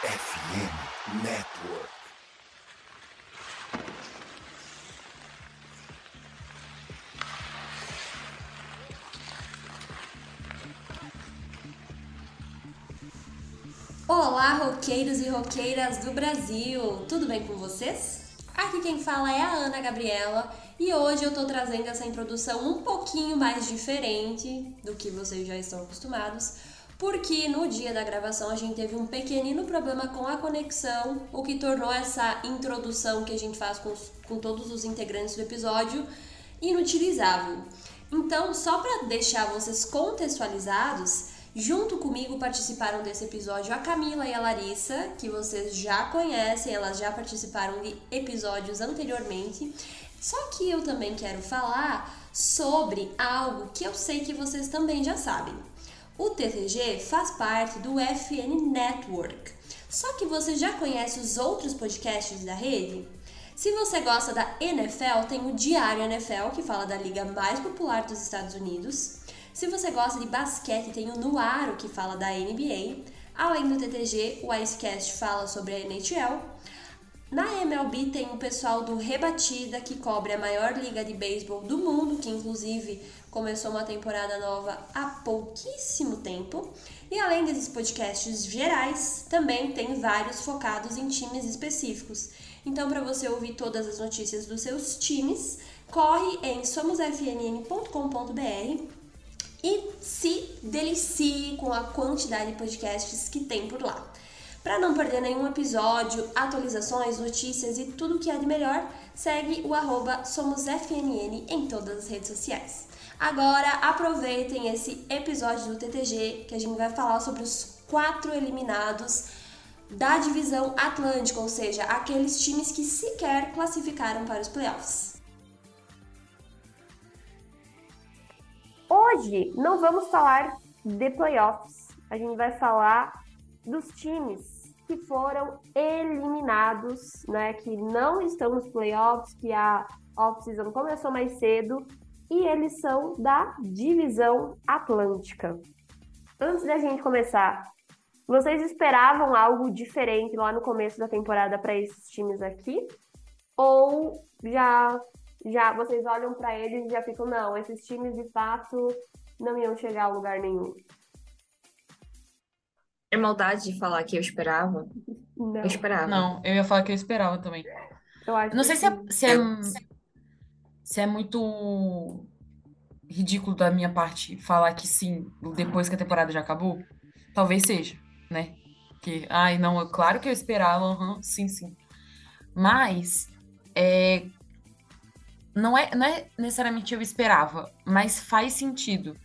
FM Network. Olá, roqueiros e roqueiras do Brasil! Tudo bem com vocês? Aqui quem fala é a Ana Gabriela e hoje eu tô trazendo essa introdução um pouquinho mais diferente do que vocês já estão acostumados, porque no dia da gravação a gente teve um pequenino problema com a conexão, o que tornou essa introdução que a gente faz com, com todos os integrantes do episódio inutilizável. Então, só para deixar vocês contextualizados, Junto comigo participaram desse episódio a Camila e a Larissa, que vocês já conhecem, elas já participaram de episódios anteriormente. Só que eu também quero falar sobre algo que eu sei que vocês também já sabem. O TTG faz parte do FN Network. Só que você já conhece os outros podcasts da rede? Se você gosta da NFL, tem o Diário NFL, que fala da liga mais popular dos Estados Unidos. Se você gosta de basquete, tem o Nuaro, que fala da NBA. Além do TTG, o Icecast fala sobre a NHL. Na MLB tem o pessoal do Rebatida, que cobre a maior liga de beisebol do mundo, que inclusive começou uma temporada nova há pouquíssimo tempo. E além desses podcasts gerais, também tem vários focados em times específicos. Então, para você ouvir todas as notícias dos seus times, corre em somosfnn.com.br e se delicie com a quantidade de podcasts que tem por lá. Para não perder nenhum episódio, atualizações, notícias e tudo que há de melhor, segue o arroba SomosFNN em todas as redes sociais. Agora aproveitem esse episódio do TTG que a gente vai falar sobre os quatro eliminados da divisão Atlântica, ou seja, aqueles times que sequer classificaram para os playoffs. Hoje não vamos falar de playoffs, a gente vai falar dos times que foram eliminados, né, que não estão nos playoffs, que a off-season começou mais cedo e eles são da divisão Atlântica. Antes da gente começar, vocês esperavam algo diferente lá no começo da temporada para esses times aqui? Ou já já vocês olham para eles e já ficam, não, esses times de fato não iam chegar a lugar nenhum. É maldade de falar que eu esperava? Não. Eu esperava. Não, eu ia falar que eu esperava também. Eu acho Não que sei se é, se é, se é muito ridículo da minha parte falar que sim, depois que a temporada já acabou. Talvez seja, né? Que, ai, não, é claro que eu esperava, aham, sim, sim. Mas, é, não é, não é necessariamente eu esperava, mas faz sentido.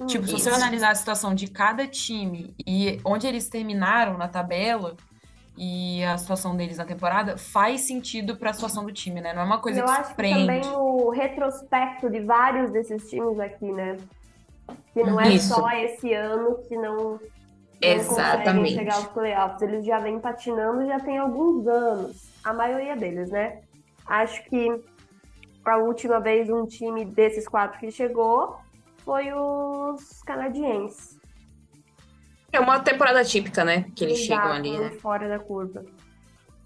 Hum, Tipo, se você Isso. analisar a situação de cada time e onde eles terminaram na tabela e a situação deles na temporada, faz sentido para a situação do time, né? Não é uma coisa eu que acho que surpreende. também o retrospecto de vários desses times aqui, né? Que não é Isso. só esse ano que não, Exatamente. chegar aos playoffs. Eles já vêm patinando já tem alguns anos. A maioria deles, né? Acho que a última vez um time desses quatro que chegou foi os canadienses. É uma temporada típica, né? Que eles chegam Exato, ali, né? fora da curva.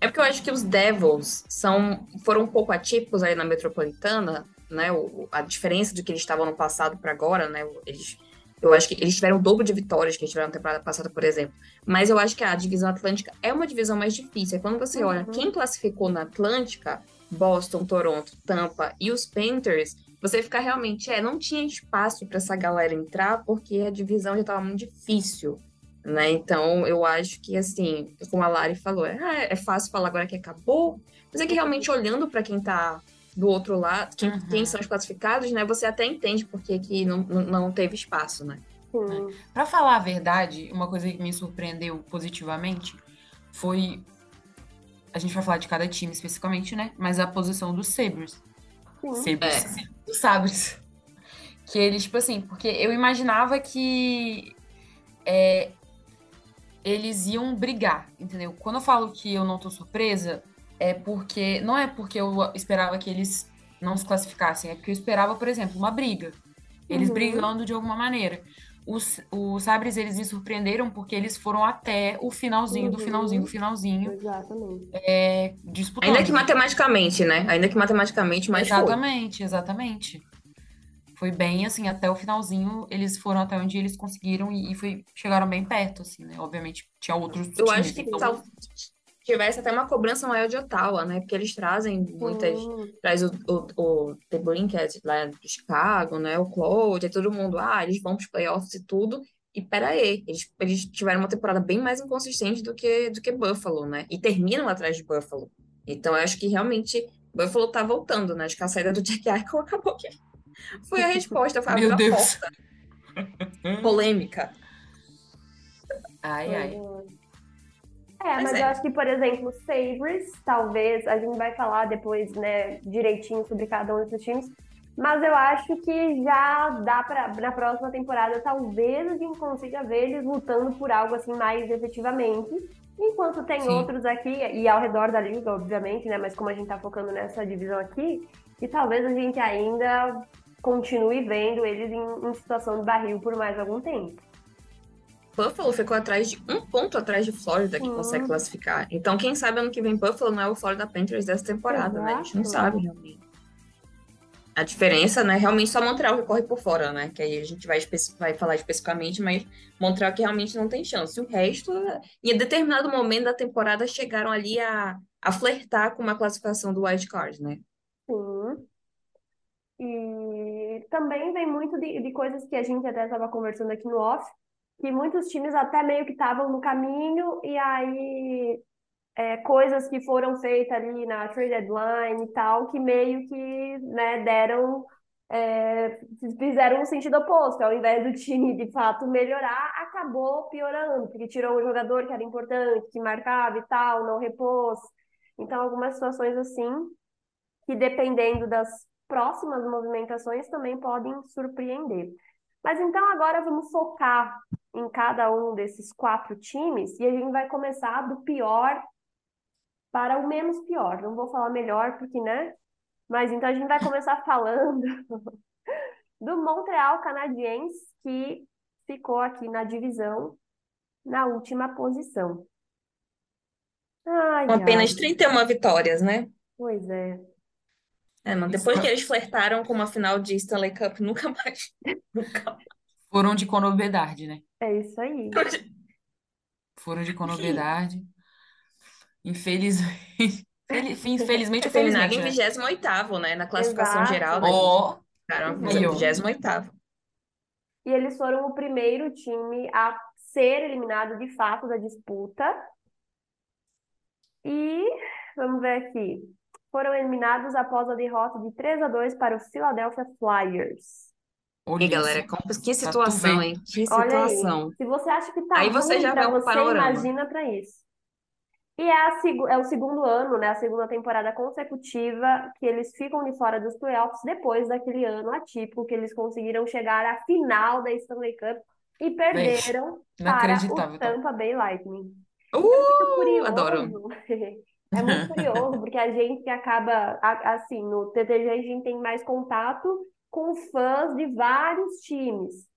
É porque eu acho que os Devils são, foram um pouco atípicos aí na Metropolitana, né? O, a diferença de que eles estavam no passado para agora, né? Eles, eu acho que eles tiveram o dobro de vitórias que eles tiveram na temporada passada, por exemplo. Mas eu acho que a divisão Atlântica é uma divisão mais difícil. É Quando você olha Uhum. quem classificou na Atlântica, Boston, Toronto, Tampa e os Panthers, você fica realmente, é, não tinha espaço para essa galera entrar porque a divisão já estava muito difícil né? Então, eu acho que, assim, como a Lari falou, é, é fácil falar agora que acabou, mas é que realmente olhando para quem tá do outro lado, quem, Uhum. quem são os classificados, né? Você até entende porque que não, não teve espaço, né? Pra falar a verdade, uma coisa que me surpreendeu positivamente foi. A gente vai falar de cada time especificamente, né? Mas a posição dos Sabres. Sim. Sabres. Dos Sabres. Que eles, tipo assim, porque eu imaginava que é, eles iam brigar, entendeu? Quando eu falo que eu não tô surpresa, é porque. Não é porque eu esperava que eles não se classificassem, é porque eu esperava, por exemplo, uma briga. Eles Uhum. brigando de alguma maneira. Os, os Sabres, eles me surpreenderam porque eles foram até o finalzinho do finalzinho do Uhum, finalzinho, exatamente. é, Ainda disputando. que matematicamente, né? Ainda que matematicamente, mas foi. Exatamente, exatamente. Foi bem assim, até o finalzinho, eles foram até onde eles conseguiram e, e foi, chegaram bem perto, assim, né? Obviamente, tinha outros Eu acho times, que então tal- tivesse até uma cobrança maior de Ottawa, né? Porque eles trazem muitas. Sim. Traz o, o, o The Blinket lá de Chicago, né? O Claude, é todo mundo, ah, eles vão para os playoffs e tudo. E peraí, eles, eles tiveram uma temporada bem mais inconsistente do que, do que Buffalo, né? E terminam atrás de Buffalo. Então eu acho que realmente Buffalo tá voltando, né? Acho que a saída do Jack Eichel acabou que foi a resposta, foi Meu a Deus. porta. Polêmica. Ai, ai. É, Mas mas é. eu acho que, por exemplo, Sabres, talvez, a gente vai falar depois, né, direitinho sobre cada um desses times, mas eu acho que já dá pra, na próxima temporada, talvez a gente consiga ver eles lutando por algo assim mais efetivamente. Enquanto tem Sim. outros aqui, e ao redor da liga, obviamente, né, mas como a gente tá focando nessa divisão aqui, e talvez a gente ainda continue vendo eles em, em situação de barril por mais algum tempo. Buffalo ficou atrás de um ponto atrás de Florida que Sim. consegue classificar. Então, quem sabe ano que vem Buffalo não é o Florida Panthers dessa temporada, né? A gente não Exato. sabe realmente. A diferença, né? Realmente só Montreal que corre por fora, né? Que aí a gente vai, vai falar especificamente, mas Montreal que realmente não tem chance. O resto, em determinado momento da temporada, chegaram ali a, a flertar com uma classificação do wild card, né? Sim. E também vem muito de, de coisas que a gente até estava conversando aqui no off, que muitos times até meio que estavam no caminho, e aí é, coisas que foram feitas ali na trade deadline e tal, que meio que, né, deram, é, fizeram um sentido oposto. Ao invés do time de fato melhorar, acabou piorando, porque tirou um jogador que era importante, que marcava e tal, não repôs. Então, algumas situações assim que dependendo das próximas movimentações também podem surpreender. Mas então agora vamos focar em cada um desses quatro times e a gente vai começar do pior para o menos pior. Não vou falar melhor porque, né? Mas então a gente vai começar falando do Montreal Canadiens que ficou aqui na divisão na última posição. Ai, Com apenas ai, 31 vitórias, né? pois é. É, mano, depois que eles flertaram com uma final de Stanley Cup, nunca mais. Nunca Foram de conobriedade, né? É isso aí. Foram de conobriedade. Infelizmente. Fel- Infelizmente ou Terminaram em felizmente, né? 28º, né? Na classificação Exato. geral, né? Ó, Ficaram. Aí, ó. 28º. E eles foram o primeiro time a ser eliminado de fato da disputa. E vamos ver aqui. Foram eliminados após a derrota de 3 a 2 para o Philadelphia Flyers. E olha galera, isso. que tu situação, ver. hein? Que Olha aí. situação. Se você acha que tá Aí você ruim já para um você, panorama. imagina para isso. E é, a é o segundo ano, né, a segunda temporada consecutiva que eles ficam de fora dos playoffs depois daquele ano atípico que eles conseguiram chegar à final da Stanley Cup e perderam para Inacreditável, o tá? Tampa Bay Lightning. Uh, muito curioso. adoro. É muito curioso, porque a gente acaba, assim, no TTG a gente tem mais contato com fãs de vários times.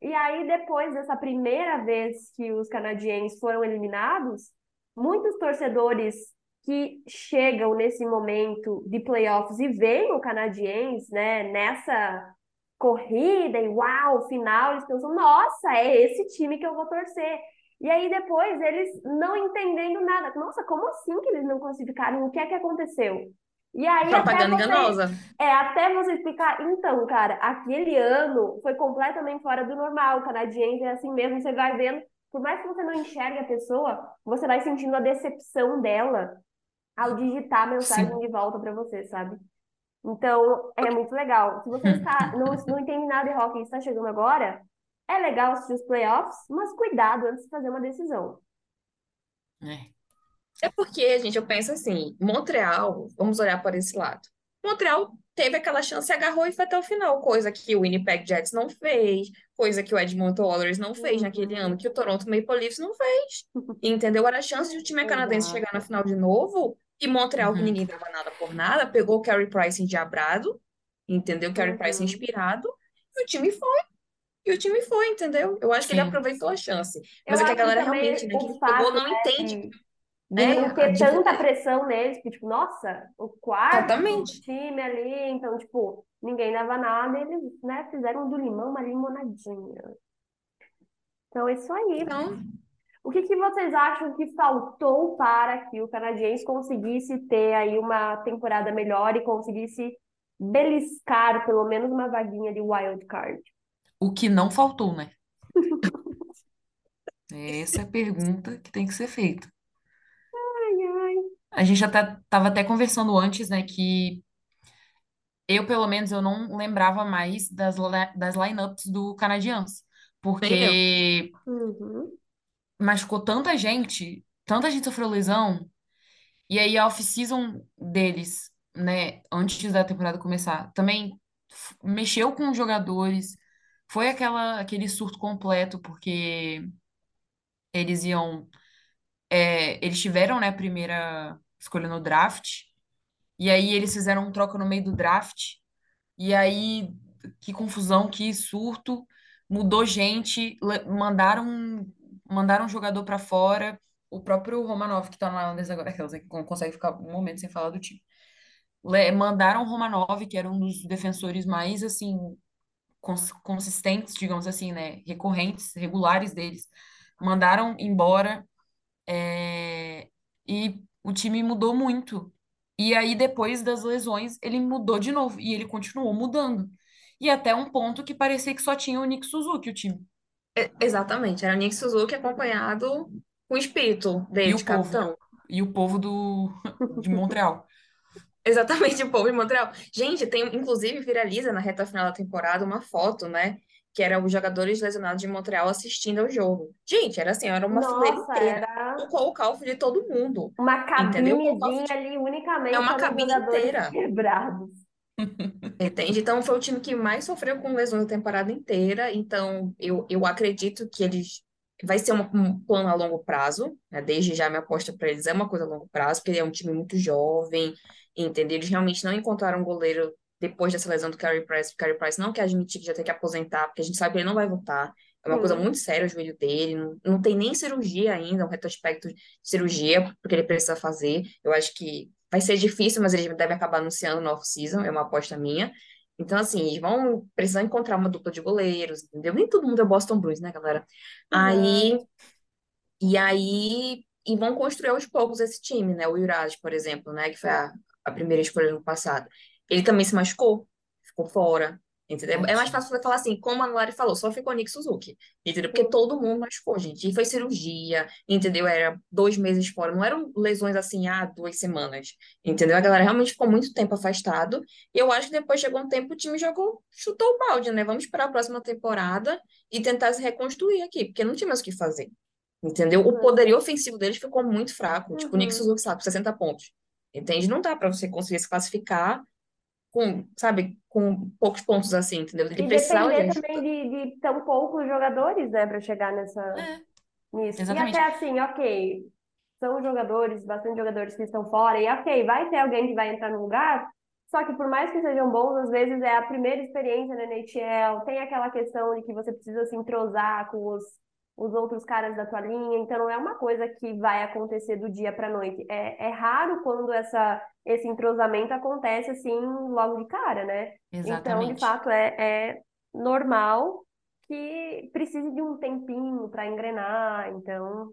E aí, depois dessa primeira vez que os canadienses foram eliminados, muitos torcedores que chegam nesse momento de playoffs e veem o canadiense, né, nessa corrida e uau, final, eles pensam, nossa, é esse time que eu vou torcer. E aí depois eles não entendendo nada. Nossa, como assim que eles não classificaram? O que é que aconteceu? E aí até Propaganda você, enganosa. é, até você explicar, então, cara, aquele ano foi completamente fora do normal. O canadiense é assim mesmo, você vai vendo, por mais que você não enxergue a pessoa, você vai sentindo a decepção dela ao digitar a mensagem Sim. de volta para você, sabe? Então, é muito legal. Se você está, não, não entende nada de hockey e está chegando agora, é legal assistir os playoffs, mas cuidado antes de fazer uma decisão. É. É porque, gente, eu penso assim, Montreal, vamos olhar por esse lado. Montreal teve aquela chance, agarrou e foi até o final, coisa que o Winnipeg Jets não fez, coisa que o Edmonton Oilers não fez Uhum. naquele ano, que o Toronto Maple Leafs não fez. Entendeu? Era a chance de o time canadense chegar na final de novo, e Montreal, que Uhum. ninguém dava nada por nada, pegou o Carey Price endiabrado, entendeu? Carey Price Uhum. inspirado, e o time foi. E o time foi, entendeu? Eu acho que ele Sim. aproveitou a chance. Eu Mas é que a galera realmente, né, o que chegou não né, entende. de, de É, não a ter tanta pressão neles, que, tipo, nossa, o quarto Exatamente. time ali, então, tipo, ninguém dava nada, eles, né, fizeram do limão uma limonadinha. Então, é isso aí. Então, O que que vocês acham que faltou para que o Canadiense conseguisse ter aí uma temporada melhor e conseguisse beliscar pelo menos uma vaguinha de wild card? O que não faltou, né? Essa é a pergunta que tem que ser feita. A gente já tá, tava até conversando antes, né, que eu, pelo menos, eu não lembrava mais das, das lineups do Canadiens, nem eu. porque Uhum. machucou tanta gente, tanta gente sofreu lesão, e aí a off-season deles, né, antes da temporada começar, também mexeu com os jogadores, foi aquela, aquele surto completo, porque eles iam, é, eles tiveram, né, a primeira escolha no draft, e aí eles fizeram um troca no meio do draft, E aí, que confusão, que surto, mudou gente, mandaram, mandaram um jogador pra fora, o próprio Romanov, que tá na Islanders agora, que consegue ficar um momento sem falar do time. Mandaram o Romanov, que era um dos defensores mais, assim, cons- consistentes, digamos assim, né, recorrentes, regulares deles. Mandaram embora, é, e o time mudou muito. E aí, depois das lesões, ele mudou de novo. E ele continuou mudando. E até um ponto que parecia que só tinha o Nick Suzuki, o time. É, exatamente. Era o Nick Suzuki acompanhado com o espírito E dele de o povo. capitão. E o povo do, de Montreal. Exatamente, o povo de Montreal. Gente, tem, inclusive, viraliza na reta final da temporada uma foto, né? Que era os jogadores lesionados de Montreal assistindo ao jogo. Gente, era assim, era uma fileira Nossa, inteira. era Com o calvo de todo mundo. uma cabinezinha de... ali É unicamente uma para os cabine inteira. quebrados. Entende? Então, foi o time que mais sofreu com lesões a temporada inteira. Então, eu, eu acredito que eles. Vai ser uma- um plano a longo prazo, né? Desde já minha aposta para eles é uma coisa a longo prazo, porque é um time muito jovem, entendeu? Eles realmente não encontraram um goleiro depois dessa lesão do Carey Price. O Carey Price não quer admitir que já tem que aposentar, porque a gente sabe que ele não vai voltar. É uma coisa Sim. muito séria o joelho dele, não, não tem nem cirurgia ainda, um retrospecto de cirurgia, porque ele precisa fazer. Eu acho que vai ser difícil, mas eles devem acabar anunciando no off-season, é uma aposta minha. Então, assim, eles vão precisar encontrar uma dupla de goleiros, entendeu? Nem todo mundo é Boston Bruins, né, galera? Aí, Exato. e aí, e vão construir aos poucos esse time, né? O Juraj, por exemplo, né, que foi a, a primeira escolha no passado. Ele também se machucou, ficou fora, entendeu? É mais fácil você falar assim, como a Lari falou, só ficou Nick Suzuki, entendeu? Porque todo mundo machucou, gente. E foi cirurgia, entendeu? Era dois meses fora, não eram lesões assim, ah, duas semanas, entendeu? A galera realmente ficou muito tempo afastado. E eu acho que depois chegou um tempo, o time jogou, chutou o balde, né? Vamos esperar a próxima temporada e tentar se reconstruir aqui, porque não tinha mais o que fazer. Entendeu? O Uhum. poderio ofensivo deles ficou muito fraco. Tipo, o Nick Uhum. Suzuki, sabe, 60 pontos. Entende? Não dá pra você conseguir se classificar com, sabe, com poucos pontos assim, entendeu? Ele E precisava de depender ajuda. também de, de tão poucos jogadores, né, para chegar nessa, É, nisso. E exatamente. até assim, ok, são jogadores, bastante jogadores que estão fora, e ok, vai ter alguém que vai entrar no lugar, só que por mais que sejam bons, às vezes é a primeira experiência na NHL, tem aquela questão de que você precisa se entrosar com os, os outros caras da tua linha, então não é uma coisa que vai acontecer do dia para noite. É, é raro quando essa, esse entrosamento acontece assim logo de cara, né? Então, de Exatamente. fato, é, é normal que precise de um tempinho para engrenar, então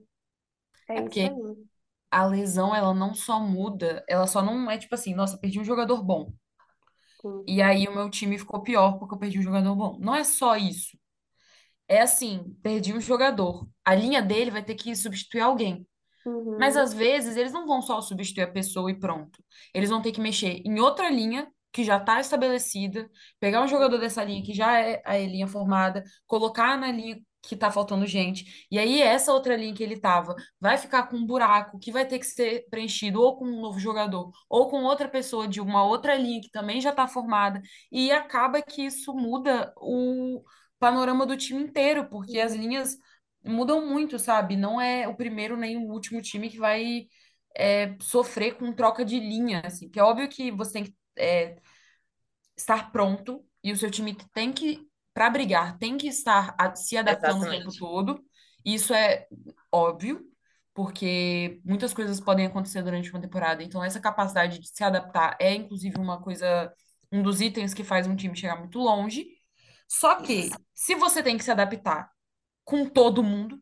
é É isso porque aí. a lesão, ela não só muda, ela só não é tipo assim, nossa, perdi um jogador bom. Sim. E aí o meu time ficou pior porque eu perdi um jogador bom. Não é só isso. É assim, perdi um jogador. A linha dele vai ter que substituir alguém. Mas Uhum. às vezes eles não vão só substituir a pessoa e pronto. Eles vão ter que mexer em outra linha que já está estabelecida, pegar um jogador dessa linha que já é a linha formada, colocar na linha que tá faltando gente. E aí essa outra linha que ele tava vai ficar com um buraco que vai ter que ser preenchido ou com um novo jogador ou com outra pessoa de uma outra linha que também já está formada. E acaba que isso muda o panorama do time inteiro, porque as linhas mudam muito, sabe? Não é o primeiro nem o último time que vai é, sofrer com troca de linha, assim. Que é óbvio que você tem que é, estar pronto e o seu time tem que para brigar, tem que estar a- se adaptando o tempo Exatamente. todo. Isso é óbvio, porque muitas coisas podem acontecer durante uma temporada. Então, essa capacidade de se adaptar é, inclusive, uma coisa, um dos itens que faz um time chegar muito longe. Só que, se você tem que se adaptar com todo mundo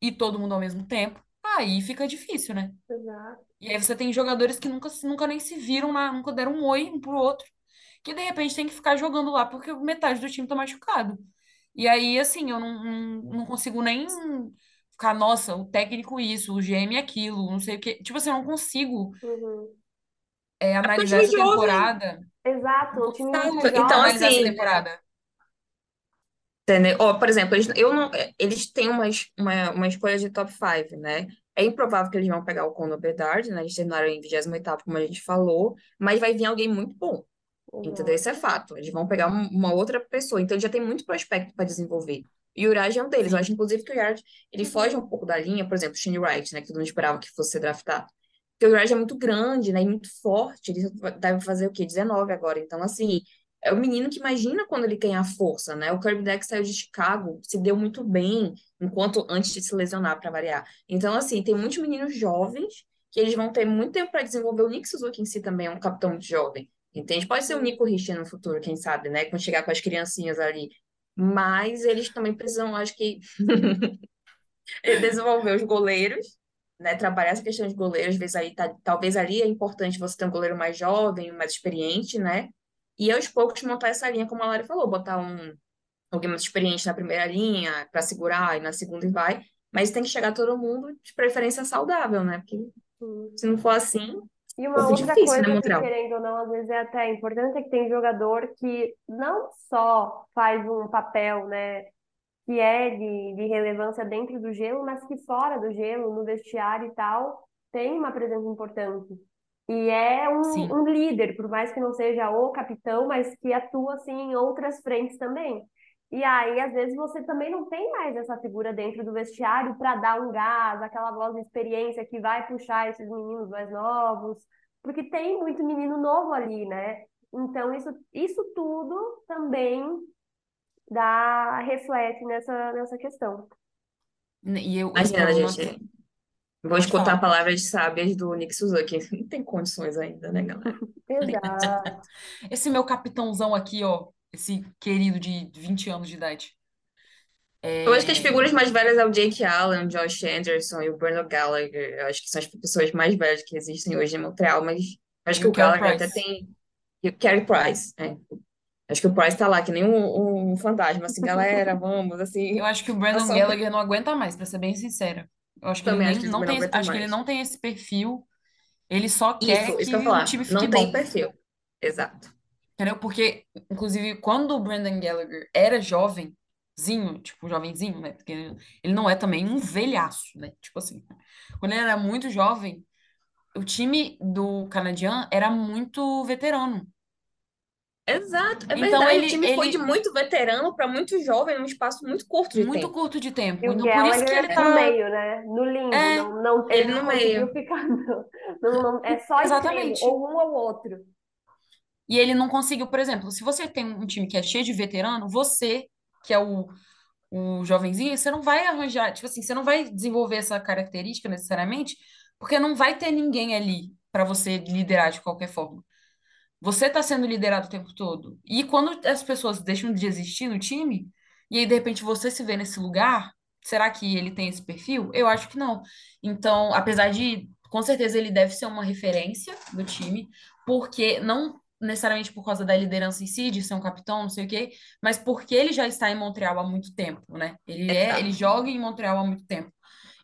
e todo mundo ao mesmo tempo, aí fica difícil, né? Exato. E aí você tem jogadores que nunca, se- nunca nem se viram, na, nunca deram um oi um pro outro, que de repente tem que ficar jogando lá porque metade do time tá machucado. E aí, assim, eu não, não, não consigo nem ficar, nossa, o técnico isso, o GM aquilo, não sei o quê. Tipo assim, eu não consigo Uhum. é, É o analisar essa jovem. temporada. Exato, um time Exato. Então, jovem. analisar essa assim, temporada. Entendeu? Por exemplo, eles, eu não, é, eles têm uma, uma, uma escolha de top 5, né? É improvável que eles vão pegar o Conor Bedard, né? Eles terminaram em 28º, como a gente falou, mas vai vir alguém muito bom, entendeu? Exato. Isso é fato. Eles vão pegar um- uma outra pessoa, então já tem muito prospecto para desenvolver. E o Urage é um deles. Eu acho, inclusive, que o Urage, ele foge Uhum. um pouco da linha, por exemplo, o Shane Wright, né? Que todo mundo esperava que fosse ser draftado. Porque o Urage é muito grande, né? E muito forte. Ele deve fazer o quê? 19 agora. Então, assim, é o menino que imagina quando ele ganhar força, né? O Kirby Deck saiu de Chicago, se deu muito bem, enquanto antes de se lesionar, para variar. Então, assim, tem muitos meninos jovens que eles vão ter muito tempo para desenvolver. O Nick Suzuki em si também é um capitão jovem, entende? Pode ser o. Nico Richter no futuro, quem sabe, né? Quando chegar com as criancinhas ali. Mas eles também precisam, acho que, desenvolver os goleiros, né? Trabalhar essa questão de goleiros, às vezes tá, talvez ali é importante você ter um goleiro mais jovem, mais experiente, né? E aos poucos montar essa linha, como a Lari falou, botar um alguém mais experiente na primeira linha para segurar e na segunda e vai, mas tem que chegar todo mundo de preferência saudável, né? Porque Sim. se não for assim, E um uma outra difícil, né, coisa que, Montreal? querendo ou não, às vezes é até importante é que tem jogador que não só faz um papel, né, que é de, de relevância dentro do gelo, mas que fora do gelo, no vestiário e tal, tem uma presença importante. E é um, um líder, por mais que não seja o capitão, mas que atua assim em outras frentes também. E aí, às vezes, você também não tem mais essa figura dentro do vestiário para dar um gás, aquela voz de experiência que vai puxar esses meninos mais novos, porque tem muito menino novo ali, né? Então, isso, isso tudo também dá, reflete nessa, nessa questão. E eu, eu, Imagina, eu não gente. Vou escutar falar. palavras sábias do Nick Suzuki. Não tem condições ainda, né, galera? Exato. Esse meu capitãozão aqui, ó, esse querido de 20 anos de idade. Eu acho que as É... figuras mais velhas é o Jake Allen, o Josh Anderson e o Bruno Gallagher. Eu acho que são as pessoas mais velhas que existem hoje em Montreal, mas acho E que o o Gallagher até Price. tem. E o Carey Price, é. Acho que o Price tá lá, que nem um, um fantasma, assim, galera, vamos, Eu assim. acho que o Brandon. Gallagher não aguenta mais, pra ser bem sincera. Eu acho que ele Também acho ele não também não tem, acho que ele não tem esse perfil. Ele só quer Isso, isso que eu o time fique Não tem bom, perfil. Exato. entendeu? Porque, inclusive, quando o Brandon Gallagher era jovenzinho, tipo, jovenzinho, né? Porque ele ele não é também um velhaço, né? Tipo assim, quando ele era muito jovem, o time do Canadian era muito veterano. Exato, é Então verdade. O ele, time foi de ele muito veterano para muito jovem num espaço muito curto de muito tempo. curto de E tempo. o Então por isso que ele Gallagher no tá. meio, né? No limbo. É, Não, não, ele Ele não no conseguiu meio. ficar. Não, não, não- é só extremo, exatamente. ou um ou outro. E ele não conseguiu, por exemplo, se você tem um time que é cheio de veterano, você, que é o, o jovenzinho, você não vai arranjar, tipo assim, você não vai desenvolver essa característica necessariamente, porque não vai ter ninguém ali para você liderar de qualquer forma. Você está sendo liderado o tempo todo. E quando as pessoas deixam de existir no time, e aí de repente você se vê nesse lugar, será que ele tem esse perfil? Eu acho que não. Então, apesar de, com certeza, ele deve ser uma referência do time, porque não necessariamente por causa da liderança em si, de ser um capitão, não sei o quê, mas porque ele já está em Montreal há muito tempo, né? Ele é, ele joga em Montreal há muito tempo.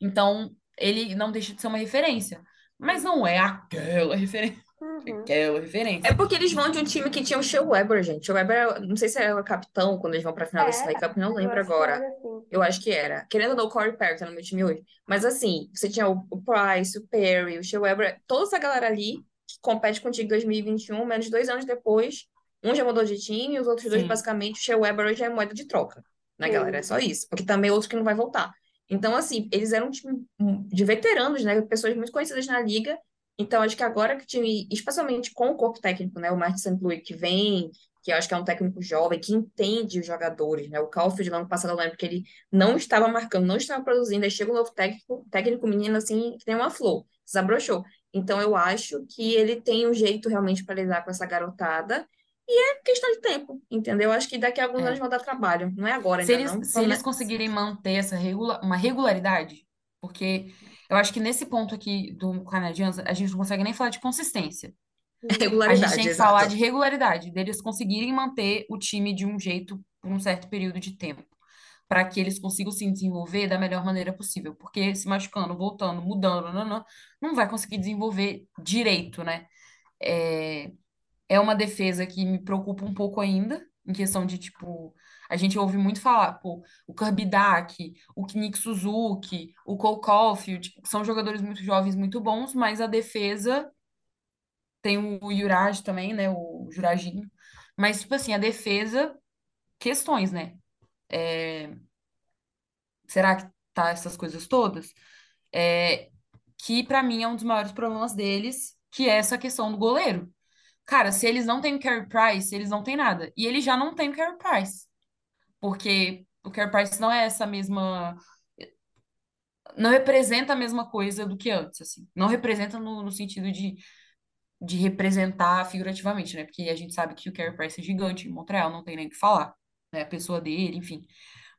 Então, ele não deixa de ser uma referência. Mas não é aquela referência. Uhum. É referência. porque eles vão de um time que tinha o Shea Weber, gente. O Shea Weber, não sei se era capitão quando eles vão pra final da Stanley Cup, não eu lembro acho que agora. era assim. Eu acho que era. Querendo ou não, o Corey Perry tá no meu time hoje. Mas assim, você tinha o, o Price, o Perry, o Shea Weber, toda essa galera ali que compete contigo em 2021, menos dois anos depois. Um já mudou de time, os outros dois, Sim. basicamente, o Shea Weber hoje é moeda de troca, né, galera? É só isso. Porque também é outro que não vai voltar. Então, assim, eles eram um time hum, de veteranos, né? Pessoas muito conhecidas na liga. Então, acho que agora que o time, especialmente com o corpo técnico, né? O Martin St. Louis que vem, que eu acho que é um técnico jovem, que entende os jogadores, né? O Caulfield, no ano passado, eu lembro que ele não estava marcando, não estava produzindo, aí chega um novo técnico, técnico menino, assim, que tem uma flor, desabrochou. Então, eu acho que ele tem um jeito realmente para lidar com essa garotada, e é questão de tempo, entendeu? Acho que daqui a alguns anos É. vão dar trabalho. Não é agora Se ainda eles, não, se eles conseguirem manter essa regula, uma regularidade, porque eu acho que nesse ponto aqui do Canadians, a gente não consegue nem falar de consistência. A gente tem Regularidade, que falar exato. de regularidade, deles conseguirem manter o time de um jeito por um certo período de tempo, para que eles consigam se desenvolver da melhor maneira possível. Porque se machucando, voltando, mudando, não, não, não vai conseguir desenvolver direito, né? É, é uma defesa que me preocupa um pouco ainda, em questão de, tipo, a gente ouve muito falar, pô, o Kirby Dach, o Nick Suzuki, o Cole Caulfield, são jogadores muito jovens, muito bons, mas a defesa tem o Juraj também, né, o Jurajinho, mas, tipo assim, a defesa, questões, né? É, será que tá essas coisas todas? É, que pra mim é um dos maiores problemas deles, que é essa questão do goleiro. Cara, se eles não têm o Carey Price, eles não têm nada. E eles já não têm o Carey Price. Porque o Carey Price não é essa mesma. Não representa a mesma coisa do que antes, assim. Não representa no, no sentido de, de representar figurativamente, né? Porque a gente sabe que o Carey Price é gigante em Montreal, não tem nem o que falar. Né? A pessoa dele, enfim.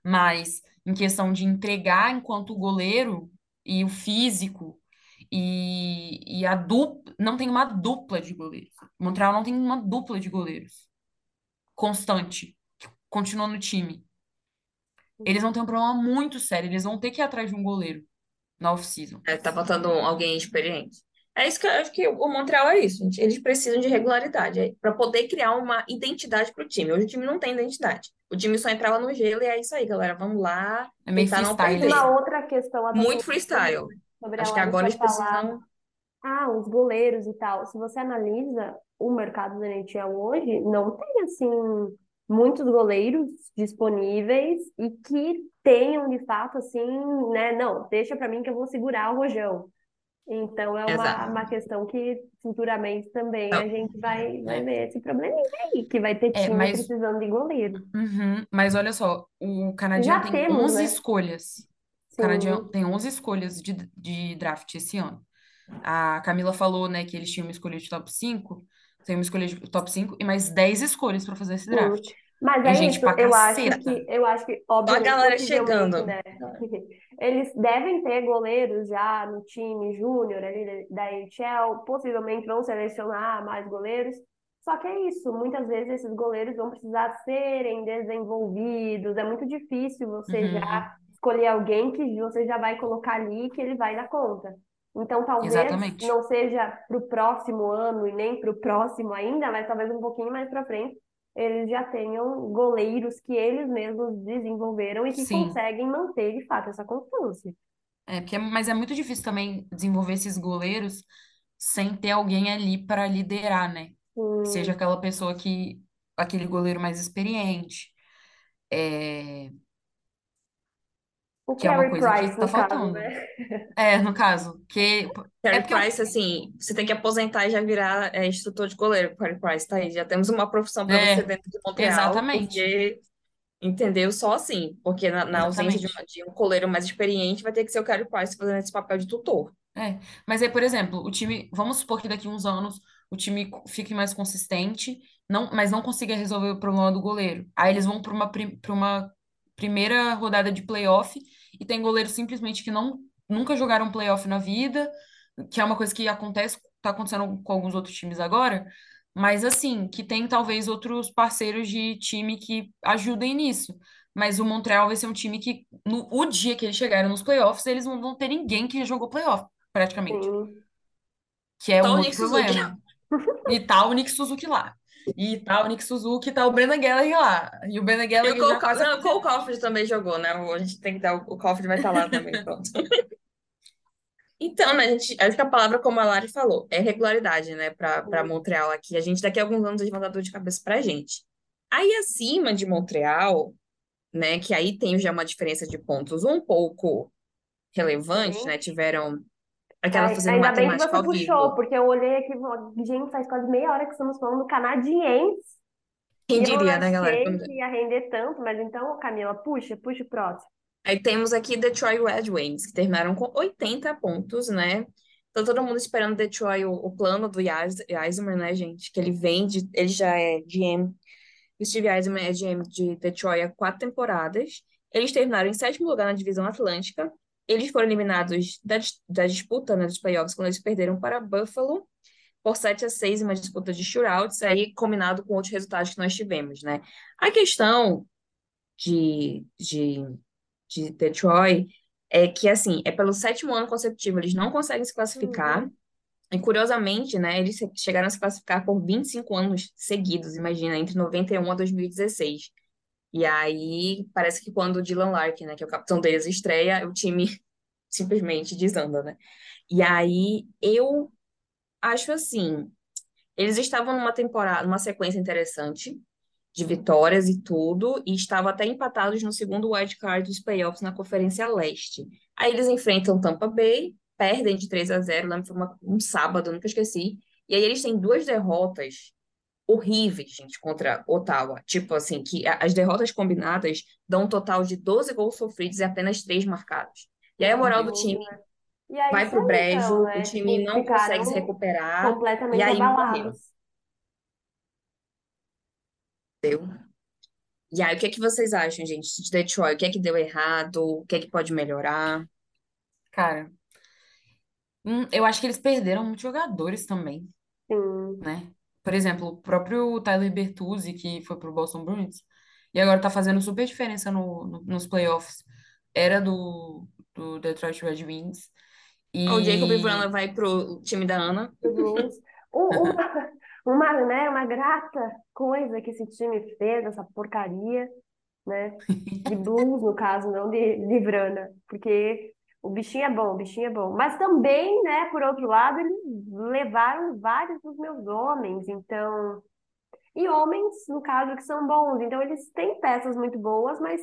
Mas em questão de entregar enquanto goleiro e o físico e, e a dupla. Não tem uma dupla de goleiros. Montreal não tem uma dupla de goleiros constante, que continua no time. Eles vão ter um problema muito sério. Eles vão ter que ir atrás de um goleiro na off-season. É, tá faltando alguém experiente. É isso que eu acho que o Montreal é isso, gente. Eles precisam de regularidade para poder criar uma identidade para o time. Hoje o time não tem identidade. O time só entrava no gelo e é isso aí, galera. Vamos lá, É meio freestyle. Uma outra questão Muito freestyle. sobre Acho que agora eles falar, precisam. ah, os goleiros e tal. Se você analisa o mercado da NHL hoje, não tem assim muitos goleiros disponíveis e que tenham de fato assim, né? Não, deixa pra mim que eu vou segurar o rojão. Então é uma, Exato. uma questão que futuramente também Não. a gente vai, vai É. ver esse probleminha aí, que vai ter É, time mas- precisando de goleiro. Uhum, Mas olha só, o Canadian Já tem temos, 11 né? escolhas. O tem 11 escolhas de, de draft esse ano. A Camila falou, né, que eles tinham uma escolha de top 5. Tem uma escolha de top 5 e mais 10 escolhas para fazer esse draft. Mas É é gente isso, eu acho que, eu acho que, Ó a obviamente, galera chegando. né? Eles devem ter goleiros já no time júnior ali da da NHL, possivelmente vão selecionar mais goleiros. Só que é isso, muitas vezes esses goleiros vão precisar serem desenvolvidos. É muito difícil você Uhum. já escolher alguém que você já vai colocar ali que ele vai dar conta. Então, talvez Exatamente. não seja para o próximo ano e nem para o próximo ainda, mas talvez um pouquinho mais para frente, eles já tenham goleiros que eles mesmos desenvolveram e que Sim. conseguem manter de fato essa constância. É, porque, é- mas é muito difícil também desenvolver esses goleiros sem ter alguém ali para liderar, né? Que seja aquela pessoa que, aquele goleiro mais experiente, é, o que é uma Carey coisa que Price, tá no caso, faltando. né? É, no caso, que é Carey porque eu- Price, assim, você tem que aposentar e já virar é, instrutor de goleiro. Carey Price tá aí. Já temos uma profissão para você é, dentro de Montreal, exatamente, porque, entendeu? Só assim. Porque na, na ausência de, exatamente. uma- de um goleiro mais experiente, vai ter que ser o Carey Price fazendo esse papel de tutor. É, mas aí, por exemplo, o time, vamos supor que daqui a uns anos o time fique mais consistente, não, mas não consiga resolver o problema do goleiro. Aí eles vão para uma, pra uma primeira rodada de playoff e tem goleiros simplesmente que não nunca jogaram playoff na vida, que é uma coisa que acontece, tá acontecendo com alguns outros times agora, mas assim, que tem talvez outros parceiros de time que ajudem nisso. Mas o Montreal vai ser um time que, no o dia que eles chegarem nos playoffs, eles não vão ter ninguém que jogou playoff, praticamente. Sim. Que é Só um outro problema. E tá o Nick Suzuki lá. E tá o Nick Suzuki, tá o Brennan Gallagher lá. E o Brennan E o Gallagher Cole, não, o Cole. Caulfield também jogou, né? A gente tem que dar. O Caulfield vai estar lá também, pronto. Então, né, a gente, acho que a palavra, como a Lari falou, é regularidade, né, para Montreal aqui. A gente, daqui a alguns anos, eles vão dar dor de cabeça pra gente. Aí, acima de Montreal, né, que aí tem já uma diferença de pontos um pouco relevante, Sim. né, tiveram Aquela Ai- fazendo Ainda bem que você puxou, vivo. porque eu olhei aqui, gente, faz quase meia hora que estamos falando canadienses. Quem eu diria, né, galera? achei que ia render tanto, mas então, Camila, puxa, puxa o próximo. Aí temos aqui Detroit Red Wings, que terminaram com 80 pontos, né? Então todo mundo esperando Detroit, o, o plano do Eis- Eisner, né, gente? Que ele vem de, ele já é GM, o Steve Eisner é GM de Detroit há quatro temporadas. Eles terminaram em sétimo lugar na divisão Atlântica. Eles foram eliminados da, da disputa, né, dos playoffs, quando eles perderam para Buffalo por 7 a 6 em uma disputa de shootouts, aí combinado com outros resultados que nós tivemos, né? A questão de, de, de Detroit é que, assim, é pelo sétimo ano consecutivo, eles não conseguem se classificar. Uhum. E, curiosamente, né, eles chegaram a se classificar por 25 anos seguidos, imagina, entre 91 a 2016. E aí, parece que quando o Dylan Larkin, né, que é o capitão deles, estreia, o time simplesmente desanda, né? E aí, eu acho assim, eles estavam numa temporada, numa sequência interessante de vitórias e tudo, e estavam até empatados no segundo wild card dos playoffs na Conferência Leste. Aí eles enfrentam Tampa Bay, perdem de 3 a 0, lembro, foi uma- um sábado, nunca esqueci. E aí eles têm duas derrotas horríveis, gente, contra Ottawa. Tipo assim, que as derrotas combinadas dão um total de 12 gols sofridos e apenas 3 marcados. E aí a moral do time? E é vai pro aí, brejo, então, o né? time Tipo, não consegue se recuperar, e completamente aí morreu. abalados. E aí, o que é que vocês acham, gente, de Detroit? O que é que deu errado? O que é que pode melhorar? Cara, hum, eu acho que eles perderam muitos jogadores também, Sim. né? Por exemplo, o próprio Tyler Bertuzzi, que foi pro Boston Bruins, e agora tá fazendo super diferença no, no- nos playoffs, era do, do Detroit Red Wings. O Jacob Vrana E vai pro time da Ana. Um- Uma, uma, né, uma grata coisa que esse time fez, essa porcaria, né? De blues, no caso, não de, de Vrana, porque o bichinho é bom, o bichinho é bom. Mas também, né, por outro lado, eles levaram vários dos meus homens, então. E homens, no caso, que são bons. Então, eles têm peças muito boas, mas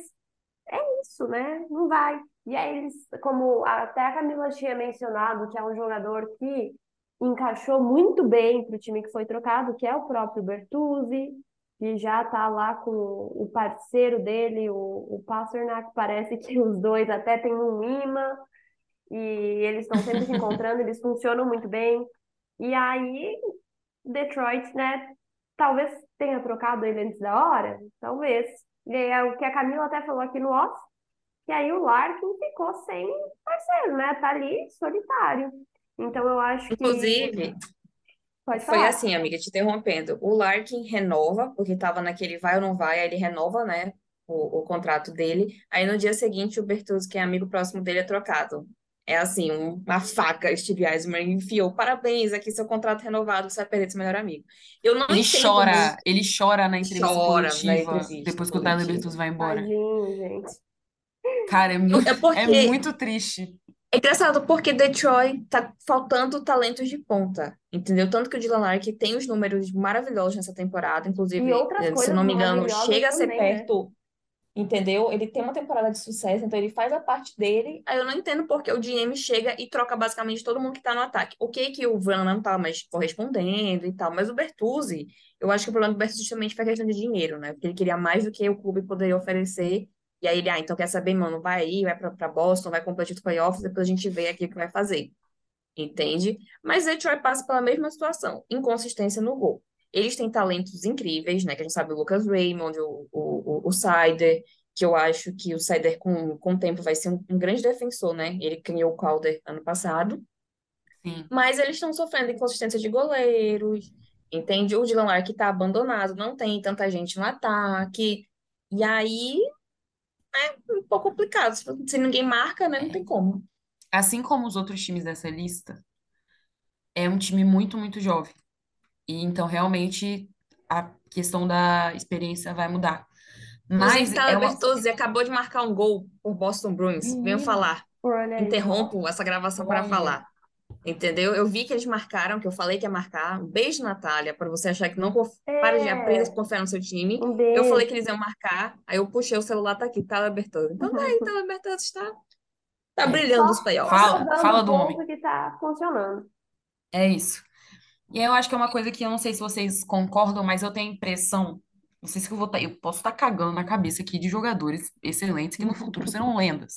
é isso, né? Não vai. E aí eles, como até a Camila tinha mencionado, que é um jogador que encaixou muito bem para o time que foi trocado, que é o próprio Bertuzzi, que já tá lá com o parceiro dele, o, o Pasternak, parece que os dois até têm um imã, e eles estão sempre se encontrando, eles funcionam muito bem. E aí, Detroit, né, talvez tenha trocado ele antes da hora, talvez. E aí, é o que a Camila até falou aqui no off, que aí o Larkin ficou sem parceiro, né? Tá ali solitário. Então eu acho que Inclusive, foi assim, amiga, te interrompendo. O Larkin renova, porque tava naquele vai ou não vai, aí ele renova, né, o, o contrato dele. Aí no dia seguinte, o Bertuzzi, que é amigo próximo dele, é trocado. É assim, um- uma faca, Steve Eisner enfiou. Parabéns, aqui seu contrato renovado, você vai perder seu melhor amigo. Eu não ele entendo chora, muito. ele chora na entrevista Chora na entrevista depois que o Tyler. Bertuzzi vai embora. Tadinho, gente. Cara, é muito, É é porque muito triste. É engraçado porque Detroit tá faltando talentos de ponta, entendeu? Tanto que o Dylan Larkin tem os números maravilhosos nessa temporada, E inclusive, eh, se não me engano, chega a ser também, né? Entendeu? Ele tem uma temporada de sucesso, então ele faz a parte dele. Aí eu não entendo porque o GM chega e troca basicamente todo mundo que tá no ataque. Ok que o Vrana não tá mais correspondendo e tal, mas o Bertuzzi, eu acho que o problema do Bertuzzi justamente foi a questão de dinheiro, né? Porque ele queria mais do que o clube poderia oferecer. E aí ele, ah, então quer saber, mano, vai aí, vai pra, pra Boston, vai competir os playoffs, depois a gente vê aqui o que vai fazer. Entende? Mas Detroit passa pela mesma situação, inconsistência no gol. Eles têm talentos incríveis, né? Que a gente sabe o Lucas Raymond, o, o, o, o Seider, que eu acho que o Seider com, com o tempo vai ser um, um grande defensor, né? Ele criou o Calder ano passado. Sim. Mas eles estão sofrendo inconsistência de goleiros, entende? O Dylan Larkin tá abandonado, não tem tanta gente no ataque. E aí é um pouco complicado. Se, se ninguém marca, né? Não tem como. Assim como os outros times dessa lista, é um time muito, muito jovem. E então, realmente, a questão da experiência vai mudar. Mas é Tyler uma. Bertuzzi acabou de marcar um gol por Boston Bruins. Venho Menino, falar. Interrompo essa gravação para falar. Entendeu? Eu vi que eles marcaram, que eu falei que ia marcar. Um beijo, Natália, para você achar que não conf... para de aprender a É, confiar no seu time. um Eu falei que eles iam marcar, aí eu puxei o celular, tá aqui, Tyler Bertuzzi. Então tá aí, Tyler Bertuzzi está Tá É. brilhando os playoffs. Fala, fala do homem. que tá funcionando. É isso. E eu acho que é uma coisa que eu não sei se vocês concordam, mas eu tenho a impressão, não sei se eu vou tá, eu posso estar cagando na cabeça aqui de jogadores excelentes que no futuro serão lendas.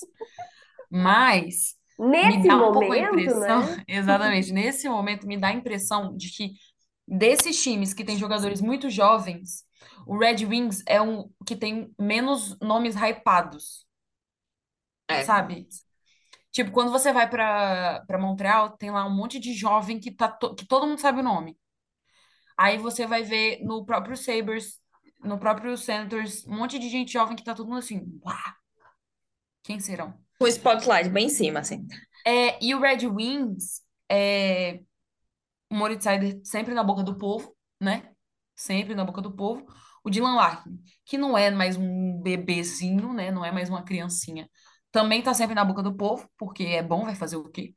Mas me Nesse dá um pouco a momento, impressão, né? exatamente, nesse momento me dá a impressão de que desses times que têm jogadores muito jovens, o Red Wings é um que tem menos nomes hypados, É. sabe? Tipo, quando você vai para Montreal, tem lá um monte de jovem que tá to- que todo mundo sabe o nome. Aí você vai ver no próprio Sabres, no próprio Senators, um monte de gente jovem que tá todo mundo assim, uau, quem serão? O spotlight bem em cima, assim. É, e o Red Wings, é, o Moritz Seider sempre na boca do povo, né? Sempre na boca do povo. O Dylan Larkin, que não é mais um bebezinho, né? Não é mais uma criancinha. Também tá sempre na boca do povo, porque é bom, vai fazer o quê?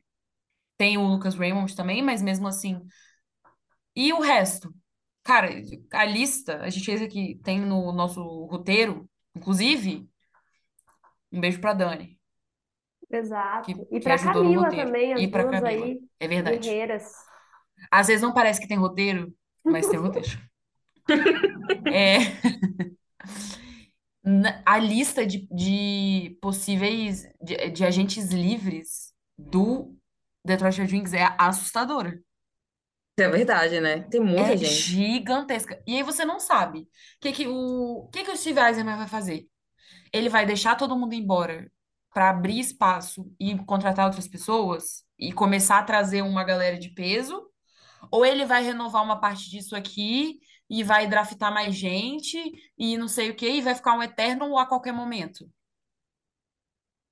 Tem o Lucas Raymond também, mas mesmo assim. E o resto? Cara, a lista, a gente fez aqui, tem no nosso roteiro, inclusive, um beijo pra Dani, Exato. que, E no Camila também, as E pra duas Camila. aí, É verdade. guerreiras. Às vezes não parece que tem roteiro, mas tem roteiro. É, a lista de, de possíveis de, de agentes livres do Detroit Red Wings é assustadora. É verdade, né? Tem muita É gente. gigantesca. E aí você não sabe o que que o, que que o Steve Eisenman vai fazer. Ele vai deixar todo mundo embora para abrir espaço e contratar outras pessoas e começar a trazer uma galera de peso, ou ele vai renovar uma parte disso aqui e vai draftar mais gente e não sei o quê, e vai ficar um eterno a qualquer momento.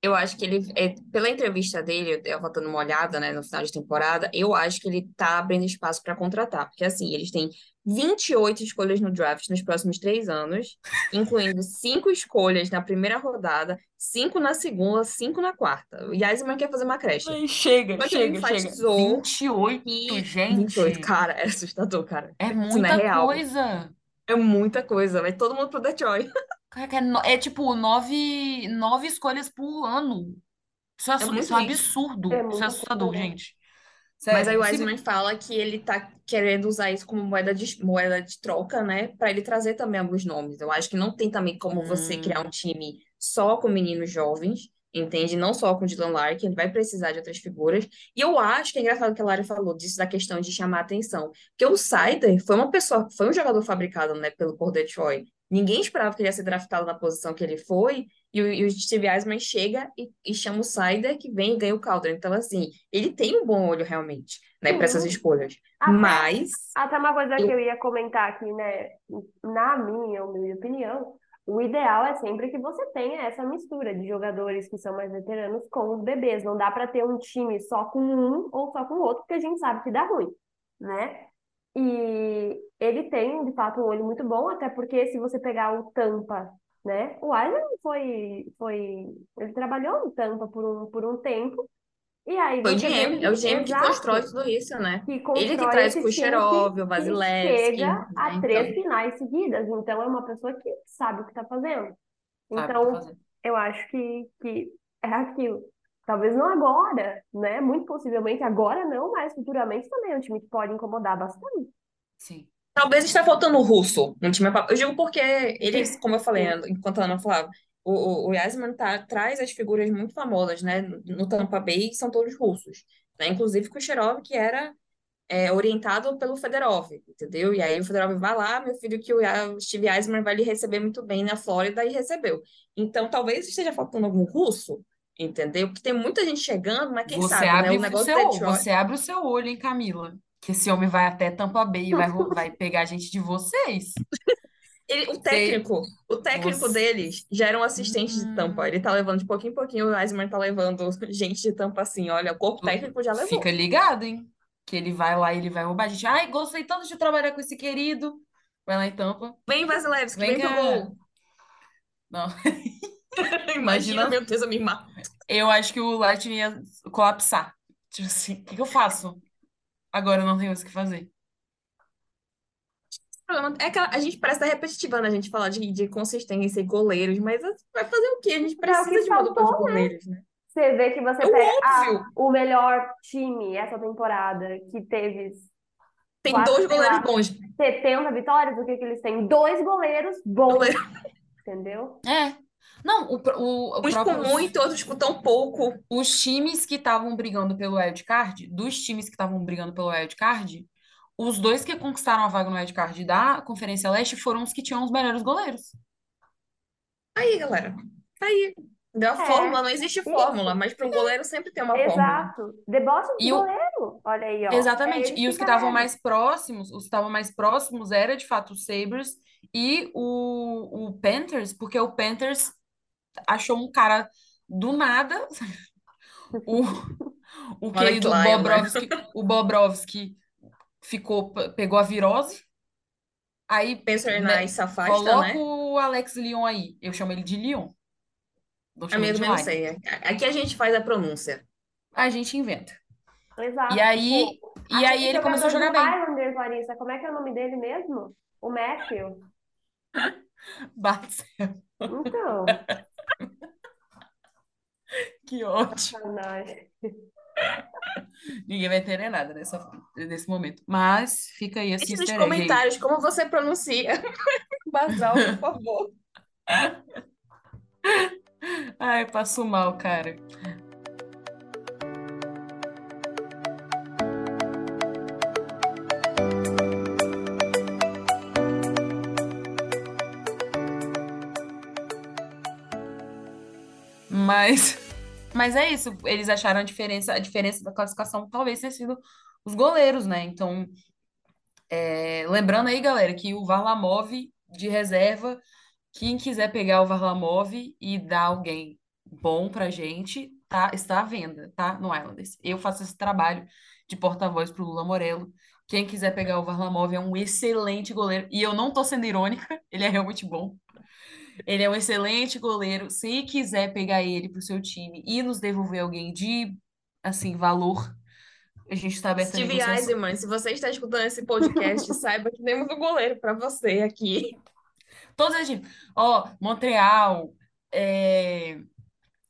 Eu acho que ele, é, pela entrevista dele, eu tava dando uma olhada, né, no final de temporada, eu acho que ele tá abrindo espaço para contratar, porque assim, eles têm 28 escolhas no draft nos próximos três anos, incluindo cinco escolhas na primeira rodada, cinco na segunda, cinco na quarta. O Eisman quer fazer uma creche. Ai, chega, chega, chega. enfatizou 28, E gente. 28, cara, é assustador, cara. É Isso não é muita real. coisa. É muita coisa, vai todo mundo pro Detroit. Caraca, é, no- é tipo nove, nove escolhas por ano. Isso é, assu- muito isso é um gente. absurdo. É Isso é assustador, coisa, gente. Mas aí o Se- Eisman fala que ele tá querendo usar isso como moeda de, moeda de troca, né? Pra ele trazer também alguns nomes. Eu acho que não tem também como você criar um Hum. time só com meninos jovens, entende? Não só com Dylan Larkin, ele vai precisar de outras figuras. E eu acho que é engraçado que a Lara falou disso, da questão de chamar atenção. Porque o Seider foi uma pessoa, foi um jogador fabricado, né, pelo por Detroit. Ninguém esperava que ele ia ser draftado na posição que ele foi, e o, e o Steve Eisman chega e, e chama o Seider, que vem e ganha o Calder. Então, assim, ele tem um bom olho realmente, né, para essas escolhas. Até, Mas até uma coisa que eu eu ia comentar aqui, né? Na minha humilde opinião, o ideal é sempre que você tenha essa mistura de jogadores que são mais veteranos com os bebês. Não dá para ter um time só com um ou só com o outro, porque a gente sabe que dá ruim, né? E ele tem, de fato, um olho muito bom, até porque se você pegar o Tampa, né? O Island foi, foi, ele trabalhou no Tampa por um, por um tempo, e aí foi o GM, é o GM que constrói tudo isso, né? que Ele que traz Kucherov, o Vasilevski, chega a né? três Então, finais seguidas. Então, é uma pessoa que sabe o que está fazendo. Sabe o que tá Então, fazendo. eu acho que, que é aquilo. Talvez não agora, né? Muito possivelmente agora não, mas futuramente também é um time que pode incomodar bastante. Sim. Talvez está faltando o russo no time. Eu digo porque eles, como eu falei, enquanto a Ana falava, o, o, o Yasman tá, traz as figuras muito famosas, né? No Tampa Bay são todos russos, né? Inclusive Kucherov, que era é, orientado pelo Fedorov, entendeu? E aí o Fedorov vai lá, meu filho, que o Steve Eisman vai lhe receber muito bem na Flórida e recebeu. Então, talvez esteja faltando algum russo, entendeu? Porque tem muita gente chegando, mas quem Você sabe, né? abre O o negócio seu, Detroit. você abre o seu olho, hein, Camila? Que esse homem vai até Tampa Bay e vai, vai pegar a gente de vocês. Ele, o técnico, o técnico você, deles já era um assistente de tampa. hum, Ele tá levando de pouquinho em pouquinho, o Eisman tá levando gente de tampa assim. Olha, o corpo técnico já levou. fica ligado, hein? Que ele vai lá e ele vai roubar a gente. Ai, gostei tanto de trabalhar com esse querido. Vai lá em Tampa. Vem, Vasilevski, Vem vem pro gol. Não, Imagina, imagina. meu Deus, eu me mato. Eu acho que o Light ia colapsar. Tipo assim, o que que eu faço? Agora eu não tenho mais o que fazer. O problema É que a gente parece estar repetitiva, né? A gente falar de, de consistência e goleiros, mas vai fazer o quê? A gente É precisa de uma dupla de né? goleiros, né? Você vê que você É pega ah, o melhor time essa temporada, que teve Tem quase, dois goleiros lá, bons. 70 vitórias, o que que eles têm? Dois goleiros bons, Goleiro- entendeu? É. Não, o, o, o Uns com próprio, muito, outros com tão pouco. os times que estavam brigando pelo wild card, dos times que estavam brigando pelo wild card, os dois que conquistaram a vaga no wild card da Conferência Leste foram os que tinham os melhores goleiros. Aí, galera. Tá aí. Deu a É, fórmula, não existe fórmula, mas para um goleiro sempre tem uma fórmula. Exato. Deboche de E o- goleiro. Olha aí, ó. Exatamente. É E os que estavam mais próximos, os que estavam mais próximos era de fato o Sabres e o, o Panthers, porque o Panthers achou um cara do nada, o, o querido Lyon, né? Bobrovski, o Bobrovski ficou, pegou a virose, aí Spencer né, se afasta, coloca né? o Alex Lyon aí. Eu chamo ele de ele mesma de eu não sei. Aqui a gente faz a pronúncia. A gente inventa. Exato. E aí, Tipo, e aí ele começou a jogar bem. Islanders, Larissa, como é que é o nome dele mesmo? O Matthew. Barcel, Então, que ótimo. Ninguém vai entender nada nessa, nesse momento. Mas fica aí esse Deixe nos egg aí. comentários como você pronuncia. Basal, por favor. Ai, passo mal, cara. Mas, mas é isso. Eles acharam a diferença, a diferença da classificação talvez tenha sido os goleiros, né? Então, é, lembrando aí, galera, que o Varlamov de reserva, quem quiser pegar o Varlamov e dar alguém bom pra gente, tá, está à venda, tá? No Islanders. Eu faço esse trabalho de porta-voz pro Lula Morello. Quem quiser pegar o Varlamov é um excelente goleiro. E eu não tô sendo irônica, ele é realmente bom. Ele é um excelente goleiro. Se quiser pegar ele pro seu time e nos devolver alguém de, assim, valor, a gente está aberto a Steve negociação. Eisenman, se você está escutando esse podcast, saiba que temos um goleiro para você aqui. Todos os times. Ó, Montreal, é,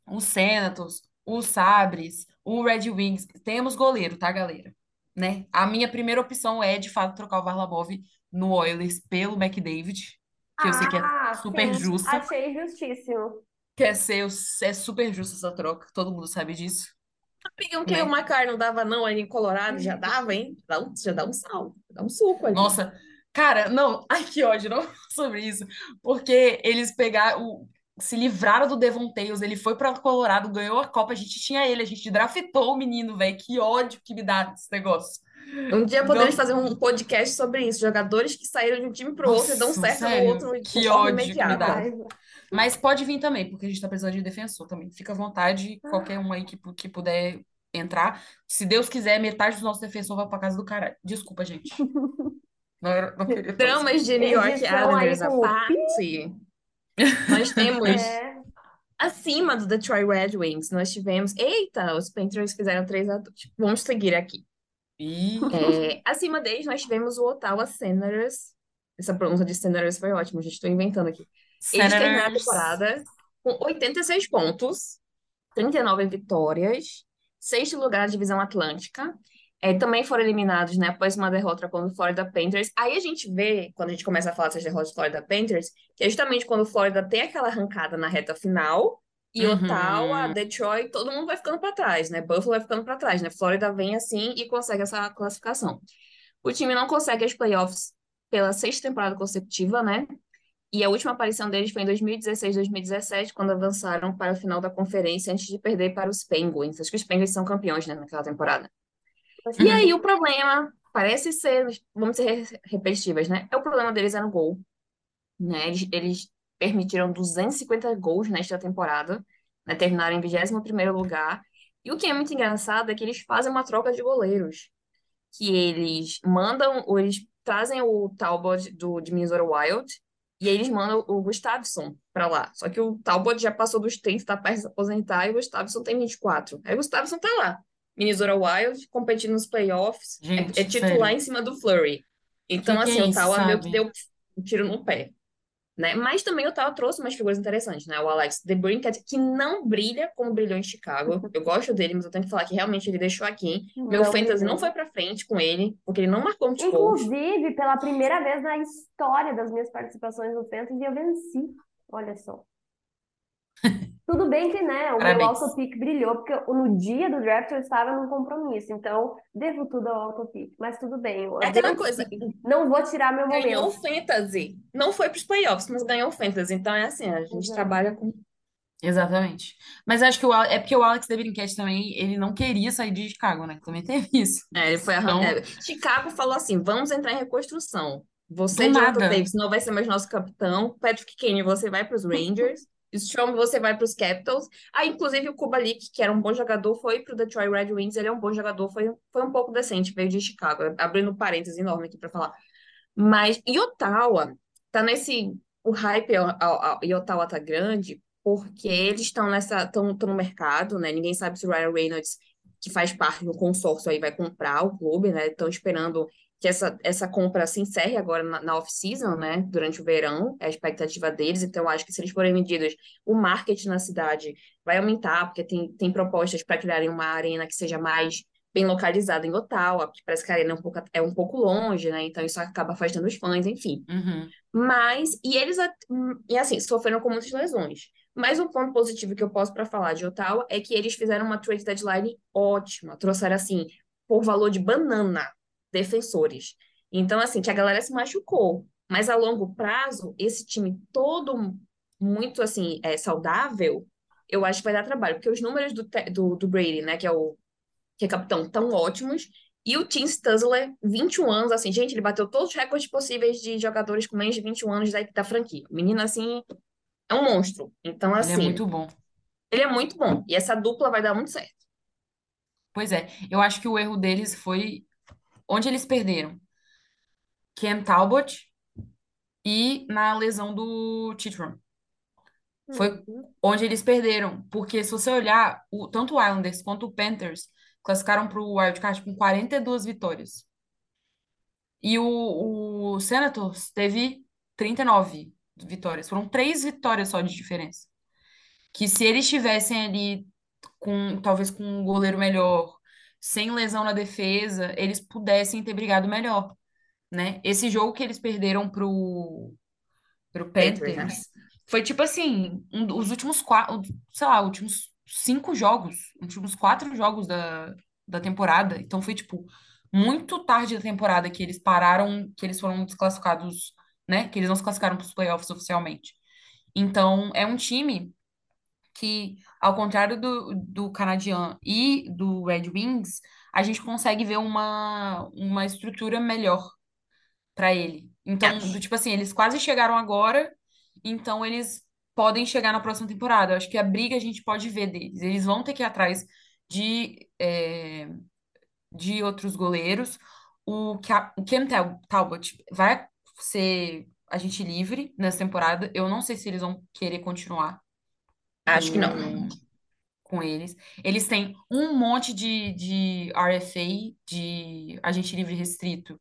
o Senators, o Sabres, o Red Wings. Temos goleiro, tá, galera? Né? A minha primeira opção é, de fato, trocar o Varlamov no Oilers pelo McDavid, que eu sei que é Ah, super sim. justa. Achei justíssimo. Quer ser, é super justa essa troca, todo mundo sabe disso. Pegam que Né? o Macar não dava não ali em Colorado, já dava, hein? Dá um, já dá um sal, dá um suco ali. Nossa, cara, não, ai que ódio, não sobre isso, porque eles pegaram, o- se livraram do Devon Tails, ele foi para Colorado, ganhou a Copa, a gente tinha ele, a gente draftou o menino, velho, que ódio que me dá esse negócio. Um dia podemos Não. fazer um podcast sobre isso. Jogadores que saíram de um time pro outro e dão certo sério? no outro Que ódio que me dá. Mas pode vir também, porque a gente tá precisando de defensor também. Fica à vontade, qualquer um aí que, que puder entrar. Se Deus quiser, metade dos nossos defensores vai pra casa do caralho. Desculpa, gente. Não, era- não. Dramas de New York Islanders o parte. Nós temos É. acima do Detroit Red Wings, nós tivemos. Eita, os Panthers fizeram 3 a 2. Vamos seguir aqui. Ih, É, acima deles, nós tivemos o Ottawa Senators. Essa pronúncia de Senators foi ótima, gente. Estou inventando aqui. Eles terminaram a Senators. temporada com 86 pontos, 39 vitórias, sexto lugar na divisão Atlântica. É, também foram eliminados, né, após uma derrota contra o Florida Panthers. Aí a gente vê, quando a gente começa a falar dessas derrotas do Florida Panthers, que é justamente quando o Florida tem aquela arrancada na reta final, e Uhum. Ottawa, Detroit, todo mundo vai ficando para trás, né? Buffalo vai ficando para trás, né? Florida vem assim e consegue essa classificação. O time não consegue as playoffs pela sexta temporada consecutiva, né? E a última aparição deles foi em 2016, 2017, quando avançaram para a final da conferência antes de perder para os Penguins. Acho que os Penguins são campeões, né, naquela temporada. E Uhum. aí o problema parece ser, vamos ser re- repetitivas, né? É o problema deles é no gol, né? Eles, eles permitiram 250 gols nesta temporada, né? Terminaram em 21º lugar. E o que é muito engraçado é que eles fazem uma troca de goleiros, que eles mandam, ou eles trazem o Talbot do de Minnesota Wild e aí eles mandam o Gustavsson pra lá. Só que o Talbot já passou dos 30, tá perto de se aposentar, e o Gustavsson tem 24. Aí o Gustavsson tá lá. Minnesota Wild, competindo nos playoffs, é- Gente, é, titular sério. em cima do Flurry. Então, Que que assim, é o isso, Tauá meio que deu um tiro no pé. Né? Mas também o Ottawa trouxe umas figuras interessantes, né? O Alex DeBrincat, que não brilha como brilhou em Chicago. Eu gosto dele, mas eu tenho que falar que realmente ele deixou aqui. Meu Não fantasy brilhou. não foi pra frente com ele, porque ele não marcou muitos gols. Inclusive, pela primeira vez na história das minhas participações no Fantasy, eu venci. Olha só. Tudo bem que, né, o meu Parabéns. autopic brilhou, porque no dia do draft eu estava num compromisso, então devo tudo ao autopic, mas tudo bem, eu É aquela coisa, Não vou tirar meu ganhou o momento. fantasy. Não foi pros playoffs, mas ganhou o fantasy. Então é assim, a gente Exato. trabalha com Exatamente. Mas acho que o, é porque o Alex DeBrincat também, ele não queria sair de Chicago, né? Também teve isso. É, ele foi Então, é, Chicago falou assim: vamos entrar em reconstrução. Você, Jonathan. Davis, não vai ser mais nosso capitão. Patrick Kane, você vai para os Rangers. Strom, você vai para os Capitals. Ah, inclusive o Kubalik, que era um bom jogador, foi para o Detroit Red Wings. Ele é um bom jogador, foi, foi um pouco decente, veio de Chicago. Abrindo parênteses enorme aqui para falar. Mas e Ottawa tá nesse. O hype e Ottawa tá grande porque eles estão nessa. estão no mercado, né? Ninguém sabe se o Ryan Reynolds, que faz parte do consórcio aí, vai comprar o clube, né? Estão esperando que essa, essa compra se encerre agora na, na off-season, né? Durante o verão, é a expectativa deles. Então, acho que se eles forem vendidos, o marketing na cidade vai aumentar, porque tem, tem propostas para criarem uma arena que seja mais bem localizada em Ottawa, porque parece que a arena é um pouco, é um pouco longe, né? Então, isso acaba afastando os fãs, enfim. Uhum. Mas, e eles, e assim, sofreram com muitas lesões. Mas um ponto positivo que eu posso para falar de Ottawa é que eles fizeram uma trade deadline ótima. Trouxeram, assim, por valor de banana, defensores. Então, assim, que a galera se machucou. Mas a longo prazo, esse time todo muito, assim, é, saudável, eu acho que vai dar trabalho. Porque os números do, do, do Brady, né, que é o que é capitão, tão ótimos. E o Tim Stuzzler, 21 anos, assim, gente, ele bateu todos os recordes possíveis de jogadores com menos de 21 anos da, da franquia. O menino, assim, é um monstro. Então, Ele é assim, muito bom. ele é muito bom. E essa dupla vai dar muito certo. Pois é, eu acho que o erro deles foi onde eles perderam. Cam Talbot e na lesão do Chitron. Foi Uhum. onde eles perderam. Porque se você olhar, o- tanto o Islanders quanto o Panthers classificaram para o wildcard com 42 vitórias. E o, o Senators teve 39 vitórias. Foram três vitórias só de diferença. Que se eles tivessem ali com talvez com um goleiro melhor, sem lesão na defesa, eles pudessem ter brigado melhor, né? Esse jogo que eles perderam pro, pro Panthers, né? Panthers foi tipo assim, um, os últimos quatro, sei lá, últimos cinco jogos, últimos quatro jogos da, da temporada. Então foi tipo muito tarde da temporada que eles pararam, que eles foram desclassificados, né? Que eles não se classificaram para os playoffs oficialmente. Então é um time que, ao contrário do, do Canadian e do Red Wings, a gente consegue ver uma, uma estrutura melhor para ele. Então, do tipo assim, eles quase chegaram agora, então eles podem chegar na próxima temporada. Eu acho que a briga a gente pode ver deles. Eles vão ter que ir atrás de, é, de outros goleiros. O, o Cam Tal- Talbot vai ser agente livre nessa temporada. Eu não sei se eles vão querer continuar Acho que não. com, com eles. Eles têm um monte de, de RFA, de agente livre restrito,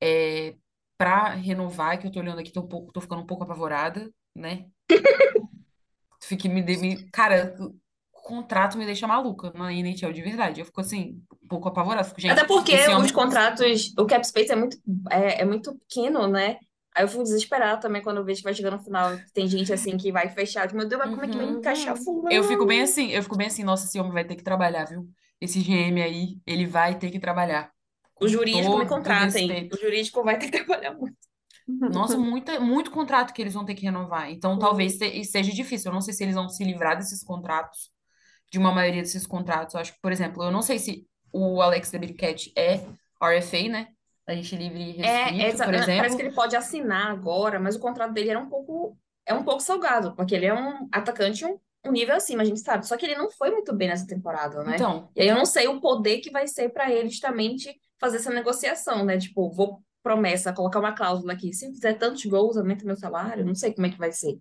é, para renovar, que eu tô olhando aqui, tô, um pouco, tô ficando um pouco apavorada, né? Fique me, me- cara, o contrato me deixa maluca na NHL de verdade. Eu fico assim, um pouco apavorada. Fico, gente, Até porque os contratos, o cap space é muito, é, é muito pequeno, né? Aí eu fico desesperada também quando eu vejo que vai chegando no final. Tem gente assim que vai fechar. Meu Deus, mas como é que vai Uhum. encaixar fulano? Eu fico bem assim, eu fico bem assim, nossa, esse homem vai ter que trabalhar, viu? Esse GM aí, ele vai ter que trabalhar. O jurídico me todo contrata, hein? O jurídico vai ter que trabalhar muito. Nossa, muita, muito contrato que eles vão ter que renovar. Então, talvez te- seja difícil. Eu não sei se eles vão se livrar desses contratos, de uma maioria desses contratos. Eu acho que, por exemplo, eu não sei se o Alex DeBrincat é RFA, né? A gente livre É, restrito, essa- por parece exemplo. que ele pode assinar agora, mas o contrato dele era um pouco, é um pouco salgado, porque ele é um atacante um, um nível acima, a gente sabe. Só que ele não foi muito bem nessa temporada, né? Então, E aí eu não sei o poder que vai ser para ele justamente fazer essa negociação, né? Tipo, vou promessa, colocar uma cláusula aqui. Se fizer tantos gols, aumenta meu salário. Não sei como é que vai ser.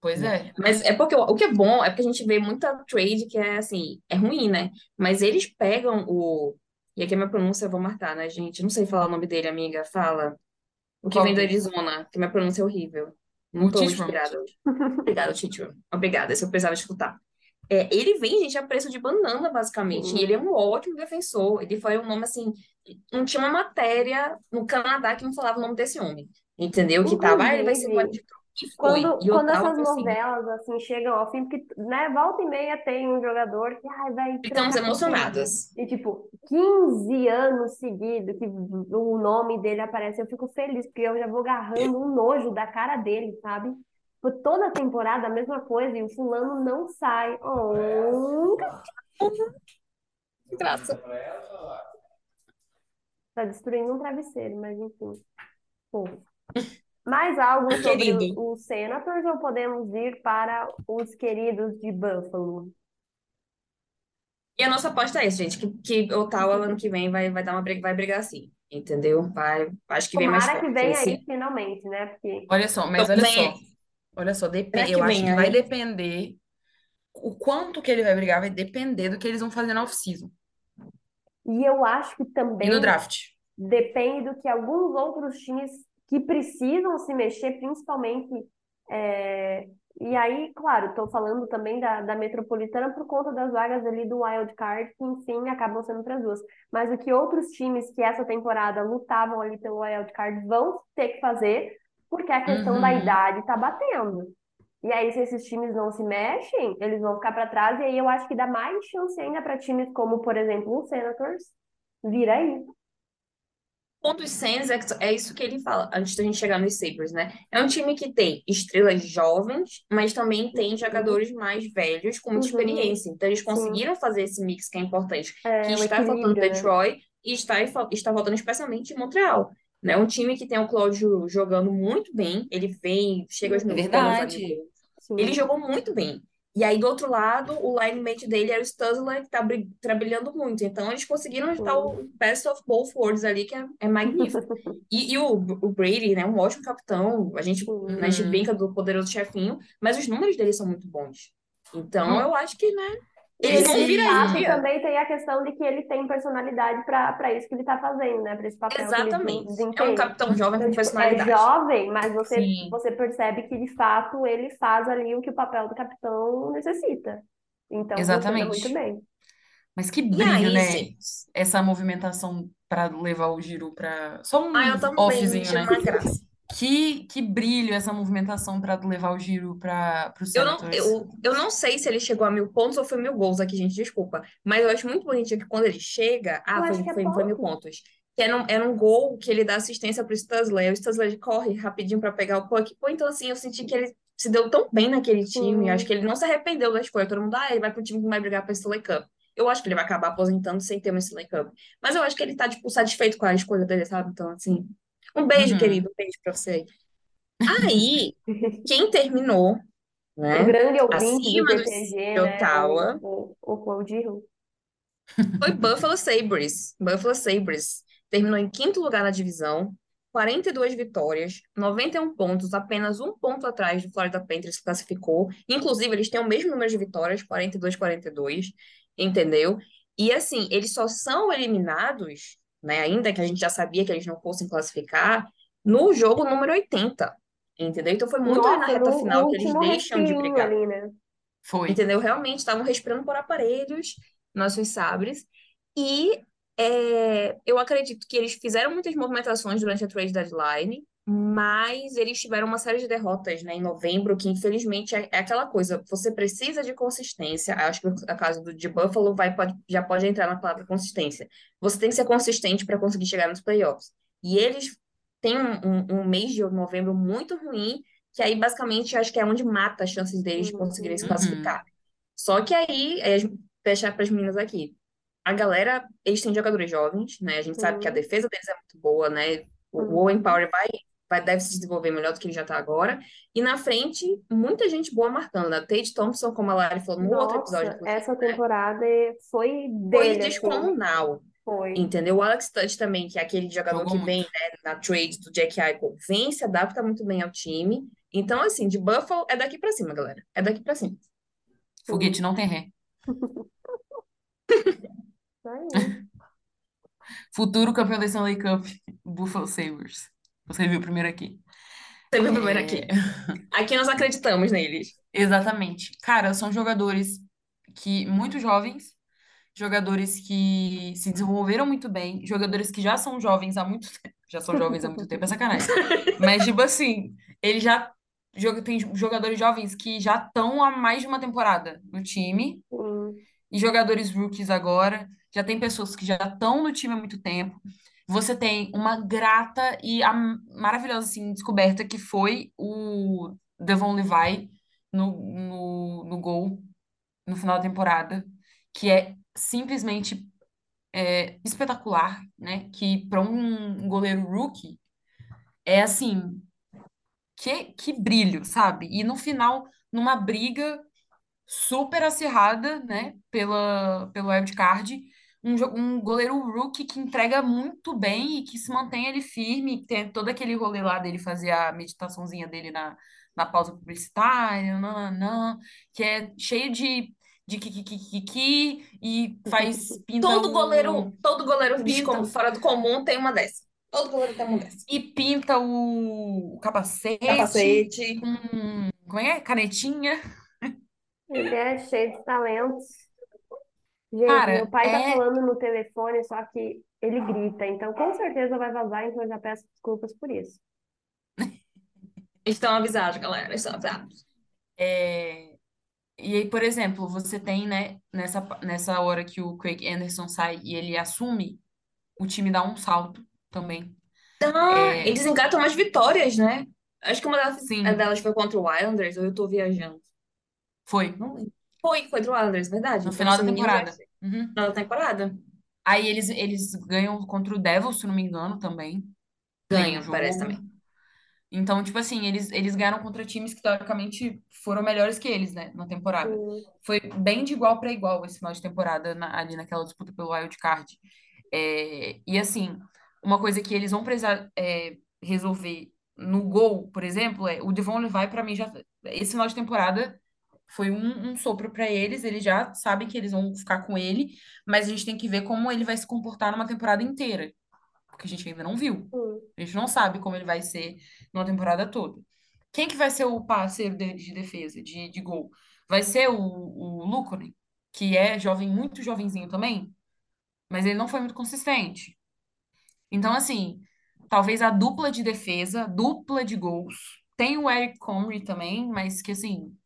pois é. Mas é porque o que é bom é porque a gente vê muita trade que é assim, é ruim, né? Mas eles pegam o. E aqui a minha pronúncia eu vou marcar, né, gente? Não sei falar o nome dele, amiga. Fala. O que Qual vem do deles? Arizona, que minha pronúncia é horrível. Não O tô Titman. inspirada hoje. Obrigada, Titman. Obrigada, esse eu precisava escutar. É, ele vem, gente, a preço de banana, basicamente. E ele é um ótimo defensor. Ele foi um nome assim. Não tinha uma matéria no Canadá que não falava o nome desse homem. Entendeu? Que tava, ah, ele vai ser Inclusive, foi. Quando, E quando essas assim. novelas assim chegam ao fim, porque né, volta e meia tem um jogador que ai, vai Ficamos quem? emocionadas. E tipo, 15 anos seguidos que o nome dele aparece, eu fico feliz, porque eu já vou agarrando um nojo da cara dele, sabe? Por toda a temporada a mesma coisa, e o fulano não sai. Oh, Que graça. tá destruindo um travesseiro, mas enfim. Fofo. Mais algo sobre querido. o- os Senators ou podemos ir para os queridos de Buffalo? E a nossa aposta é essa, gente, que, que Ottawa ano que vem vai, vai dar uma briga, vai brigar sim, entendeu? Vai, acho que vem mais Tomara que forte. venha Esse, aí finalmente, né? Porque Olha só, mas então, olha vem, só. Olha só, depende, que eu acho vem que vai aí? depender. O quanto que ele vai brigar vai depender do que eles vão fazer na off-season E eu acho que e no também draft. depende do que alguns outros times que precisam se mexer, principalmente. é, E aí, claro, estou falando também da, da Metropolitana por conta das vagas ali do Wild Card, que enfim acabam sendo para as duas. Mas o que outros times que essa temporada lutavam ali pelo Wild Card vão ter que fazer, porque a questão da Uhum. idade está batendo. E aí, se esses times não se mexem, eles vão ficar para trás, e aí eu acho que dá mais chance ainda para times como, por exemplo, o Senators vir aí. O ponto dos Sens é, que- é isso que ele fala, antes da gente chegar nos Sabres, né? É um time que tem estrelas jovens, mas também tem Uhum, jogadores mais velhos com muita uhum, experiência. Então, eles sim. conseguiram fazer esse mix que é importante, que É, o está faltando né? Detroit e está, está faltando especialmente em Montreal. Né? Um time que tem o Cláudio jogando muito bem, ele vem, chega aos Uhum, É mil gols, a mil verdade. gols. Ele sim. jogou muito bem. E aí, do outro lado, o line mate dele era o Stuzzler, que tá trabalhando muito. Então, eles conseguiram Sim. o best of both worlds ali, que é, é magnífico. E, e o, o Brady, né, um ótimo capitão. A gente, né, a gente Uhum. brinca do poderoso chefinho, mas os números dele são muito bons. Então, Não, eu acho que, né, E ele, também tem a questão de que ele tem personalidade para para isso que ele está fazendo, né? Para esse papel que ele des- Exatamente. É um capitão jovem Então, com tipo, é personalidade. jovem, mas você, sim. você percebe que, de fato, ele faz ali o que o papel do capitão necessita. Então, funciona muito Exatamente. bem. Mas que brilho, aí, né? gente? Essa movimentação para levar o Giro para só Ah, eu um também, offzinho, né? Que, que brilho essa movimentação para levar o Giro para o Eu não, eu, eu não sei se ele chegou a mil pontos ou foi mil gols aqui, gente, desculpa. Mas eu acho muito bonitinho que quando ele chega. Ah, acho foi, que é foi, foi mil pontos. Que era um, era um gol que ele dá assistência pro Stuzzler. O Stuzzler corre rapidinho pra pegar o puck. Pô, então assim, eu senti que ele se deu tão bem naquele time. Acho Sim. que ele não se arrependeu da escolha. Todo mundo, ah, ele vai pro time que vai brigar pra Stanley Cup. Eu acho que ele vai acabar aposentando sem ter uma Stanley Cup. Mas eu acho que ele tá, tipo, satisfeito com a escolha dele, sabe? Então, assim. Um beijo, Uhum. querido. Um beijo pra você. Aí, quem terminou, O né? grande ouvinte do Acima dos GTG, de né? Ottawa O, o, o Claudio. foi Buffalo Sabres. Buffalo Sabres terminou em quinto lugar na divisão, 42 vitórias, 91 pontos, apenas um ponto atrás do Florida Panthers que classificou. Inclusive, eles têm o mesmo número de vitórias, 42-42, entendeu? E assim, eles só são eliminados, né, ainda que a gente já sabia que eles não fossem classificar, no jogo número 80, entendeu? Então foi muito ali na Nossa, reta no, final no que eles deixam de brigar. ali, né? Foi. Entendeu? Realmente estavam respirando por aparelhos, nossos sabres. E é, eu acredito que eles fizeram muitas movimentações durante a trade deadline, mas eles tiveram uma série de derrotas, né, em novembro, que infelizmente é, é aquela coisa, você precisa de consistência. Acho que a caso do, de Buffalo vai, pode, já pode entrar na palavra consistência. Você tem que ser consistente para conseguir chegar nos playoffs. E eles têm um, um, um mês de novembro muito ruim, que aí basicamente acho que é onde mata as chances deles de conseguirem se Uhum. classificar. Só que aí, é, deixar para as meninas aqui, a galera, eles têm jogadores jovens, né? A gente sabe que a defesa deles é muito boa, né? O, o Owen Uhum. Power vai, vai, deve se desenvolver melhor do que ele já tá agora. E na frente, muita gente boa marcando, né? Tate Thompson, como a Lari falou no outro episódio, Nossa, essa né? temporada foi Foi dele, assim. descomunal, Foi. entendeu? O Alex Tuch também, que é aquele jogador Jogou que vem, muito. né, na trade do Jack Eichel, vem, se adapta muito bem ao time. Então, assim, de Buffalo é daqui pra cima, galera. É daqui pra cima. Foguete não tem ré. Futuro campeão da Stanley Cup, Buffalo Sabres. Você viu primeiro aqui. Sempre o primeiro aqui. Aqui nós acreditamos neles. Exatamente. Cara, são jogadores que muito jovens, jogadores que se desenvolveram muito bem, jogadores que já são jovens há muito tempo. Já são jovens há muito tempo, é sacanagem. Mas, tipo assim, eles já. Tem jogadores jovens que já estão há mais de uma temporada no time, Sim. e jogadores rookies agora. Já tem pessoas que já estão no time há muito tempo. Você tem uma grata e maravilhosa assim, descoberta que foi o Devon Levi no, no, no gol no final da temporada, que é simplesmente é, espetacular, né? Que para um goleiro rookie é assim, que, que brilho, sabe? E no final, numa briga super acirrada, né, pela, pelo wildcard, um, um goleiro rookie que entrega muito bem e que se mantém ele firme, que tem todo aquele rolê lá dele fazer a meditaçãozinha dele na, na pausa publicitária, nananã, que é cheio de de kikikiki e faz pinta Todo o goleiro, todo goleiro pinta com- fora do comum tem uma dessa. Todo goleiro tem uma dessa. e pinta o capacete Capacete. com como é? Canetinha. Ele é cheio de talentos. Gente, Cara, meu pai tá é falando no telefone, só que ele grita, então com certeza vai vazar, então eu já peço desculpas por isso. Estão avisados, galera. Estão avisados. É, E aí, por exemplo, você tem, né, nessa, nessa hora que o Craig Anderson sai e ele assume, o time dá um salto também. Ah, É, eles engatam umas vitórias, né? Acho que uma delas, a sim, delas foi contra o Islanders, ou eu tô viajando. foi. Não lembro. Foi, foi do Islanders, verdade. No Então, final da é temporada. Uhum. da temporada. Aí eles, eles ganham contra o Devils, se não me engano, também. Um Ganham, parece também. Então, tipo assim, eles, eles ganharam contra times que teoricamente foram melhores que eles, né, na temporada. Foi bem de igual para igual esse final de temporada na- ali naquela disputa pelo wild card. É, e assim, uma coisa que eles vão precisar é, resolver no gol, por exemplo, é o Devon Levi para mim já esse final de temporada foi um, um sopro para eles. Eles já sabem que eles vão ficar com ele, mas a gente tem que ver como ele vai se comportar numa temporada inteira, porque a gente ainda não viu. A gente não sabe como ele vai ser numa temporada toda. Quem que vai ser o parceiro dele de defesa, de, de gol? Vai ser o, o Luukkonen, que é jovem, muito jovenzinho também, mas ele não foi muito consistente. Então, assim, talvez a dupla de defesa, dupla de gols. Tem o Eric Comrie também, mas que assim,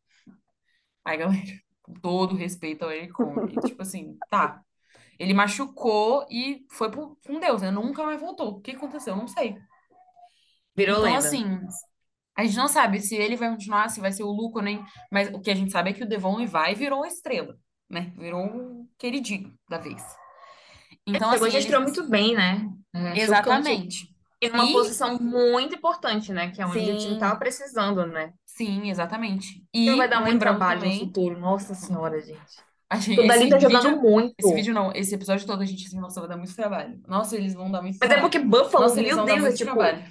ai, galera, com todo respeito ao Eric Comrie, tipo assim, tá. Ele machucou e foi pro- com Deus, né? Nunca mais voltou. O que aconteceu? Eu não sei. Virou Então, lenda. assim, a gente não sabe se ele vai continuar, se vai ser o Luukkonen, mas o que a gente sabe é que o Devon Levi virou uma estrela, né? Virou um queridinho da vez. Então, e assim, eles... muito bem, né? É, Exatamente. Em uma E, posição muito importante, né? Que é onde o time tava Sim. precisando, né? sim, exatamente. Ele vai E dar muito trabalho no também, futuro. Nossa senhora, gente. a gente, tá jogando vídeo, esse muito. vídeo não, esse episódio todo a gente assim, nossa, vai dar muito trabalho. Nossa, eles vão dar muito Mas é trabalho. porque Buffalo, Nossa, meu Deus, é muito tipo, trabalho.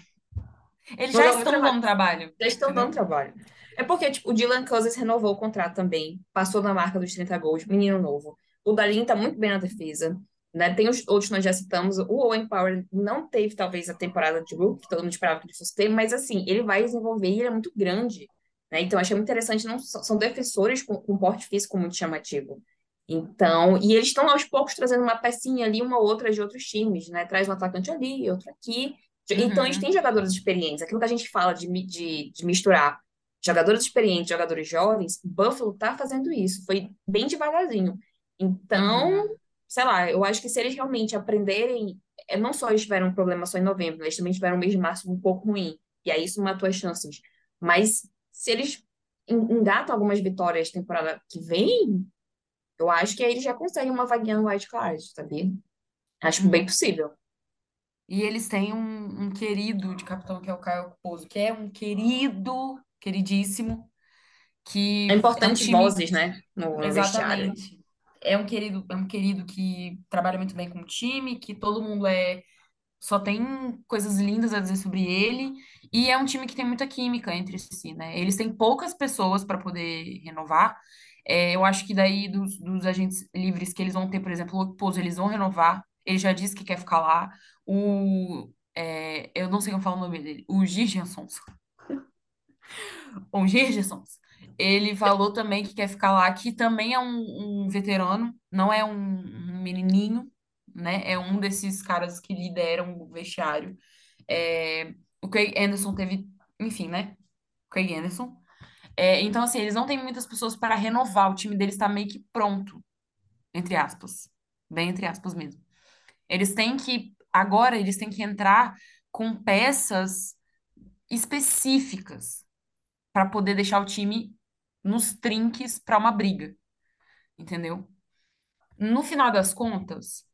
Eles já muito estão trabalho. dando trabalho, Já estão dando entendeu? trabalho. É porque, tipo, o Dylan Cousins renovou o contrato também, passou na marca dos 30 gols, menino novo. O Dalin tá muito bem na defesa, né? Tem os outros nós já citamos. O Owen Power não teve, talvez, a temporada de gol, que todo mundo esperava que ele fosse ter, mas, assim, ele vai desenvolver e ele é muito grande, né? Então, achei muito interessante. Não, são defensores com, com porte físico muito chamativo. Então, e eles estão aos poucos trazendo uma pecinha ali, uma outra de outros times, né? Traz um atacante ali, outro aqui. Então, eles Uhum, têm jogadores experientes. Aquilo que a gente fala de, de, de misturar jogadores experientes, jogadores jovens, Buffalo tá fazendo isso. Foi bem devagarzinho. Então, uhum. Sei lá, eu acho que se eles realmente aprenderem, é, não só eles tiveram um problema só em novembro, eles também tiveram um mês de março um pouco ruim. E aí isso matou as chances. Mas se eles en- engatam algumas vitórias temporada que vem, eu acho que aí eles já conseguem uma vaguinha no White Card, sabia? Acho bem Uhum. possível. E eles têm um, um querido de capitão que é o Caio Pozo, que é um querido, queridíssimo, É que é um importante time vozes, né, no, no vestiário. É um querido, é um querido que trabalha muito bem com o time, que todo mundo é só tem coisas lindas a dizer sobre ele, e é um time que tem muita química entre si, né? Eles têm poucas pessoas para poder renovar. É, eu acho que daí dos, dos agentes livres que eles vão ter, por exemplo, o Okposo, eles vão renovar. Ele já disse que quer ficar lá. O, é, eu não sei como falar o nome dele. O Gijansson. o Gergersons, ele falou também que quer ficar lá, que também é um, um veterano, não é um, um menininho, né? É um desses caras que lideram o vestiário. É, o Craig Anderson teve, enfim, né? Craig Anderson. É, então, assim, eles não têm muitas pessoas para renovar. O time deles está meio que pronto, entre aspas. Bem entre aspas mesmo. Eles têm que, agora, eles têm que entrar com peças específicas para poder deixar o time nos trinques para uma briga. Entendeu? No final das contas,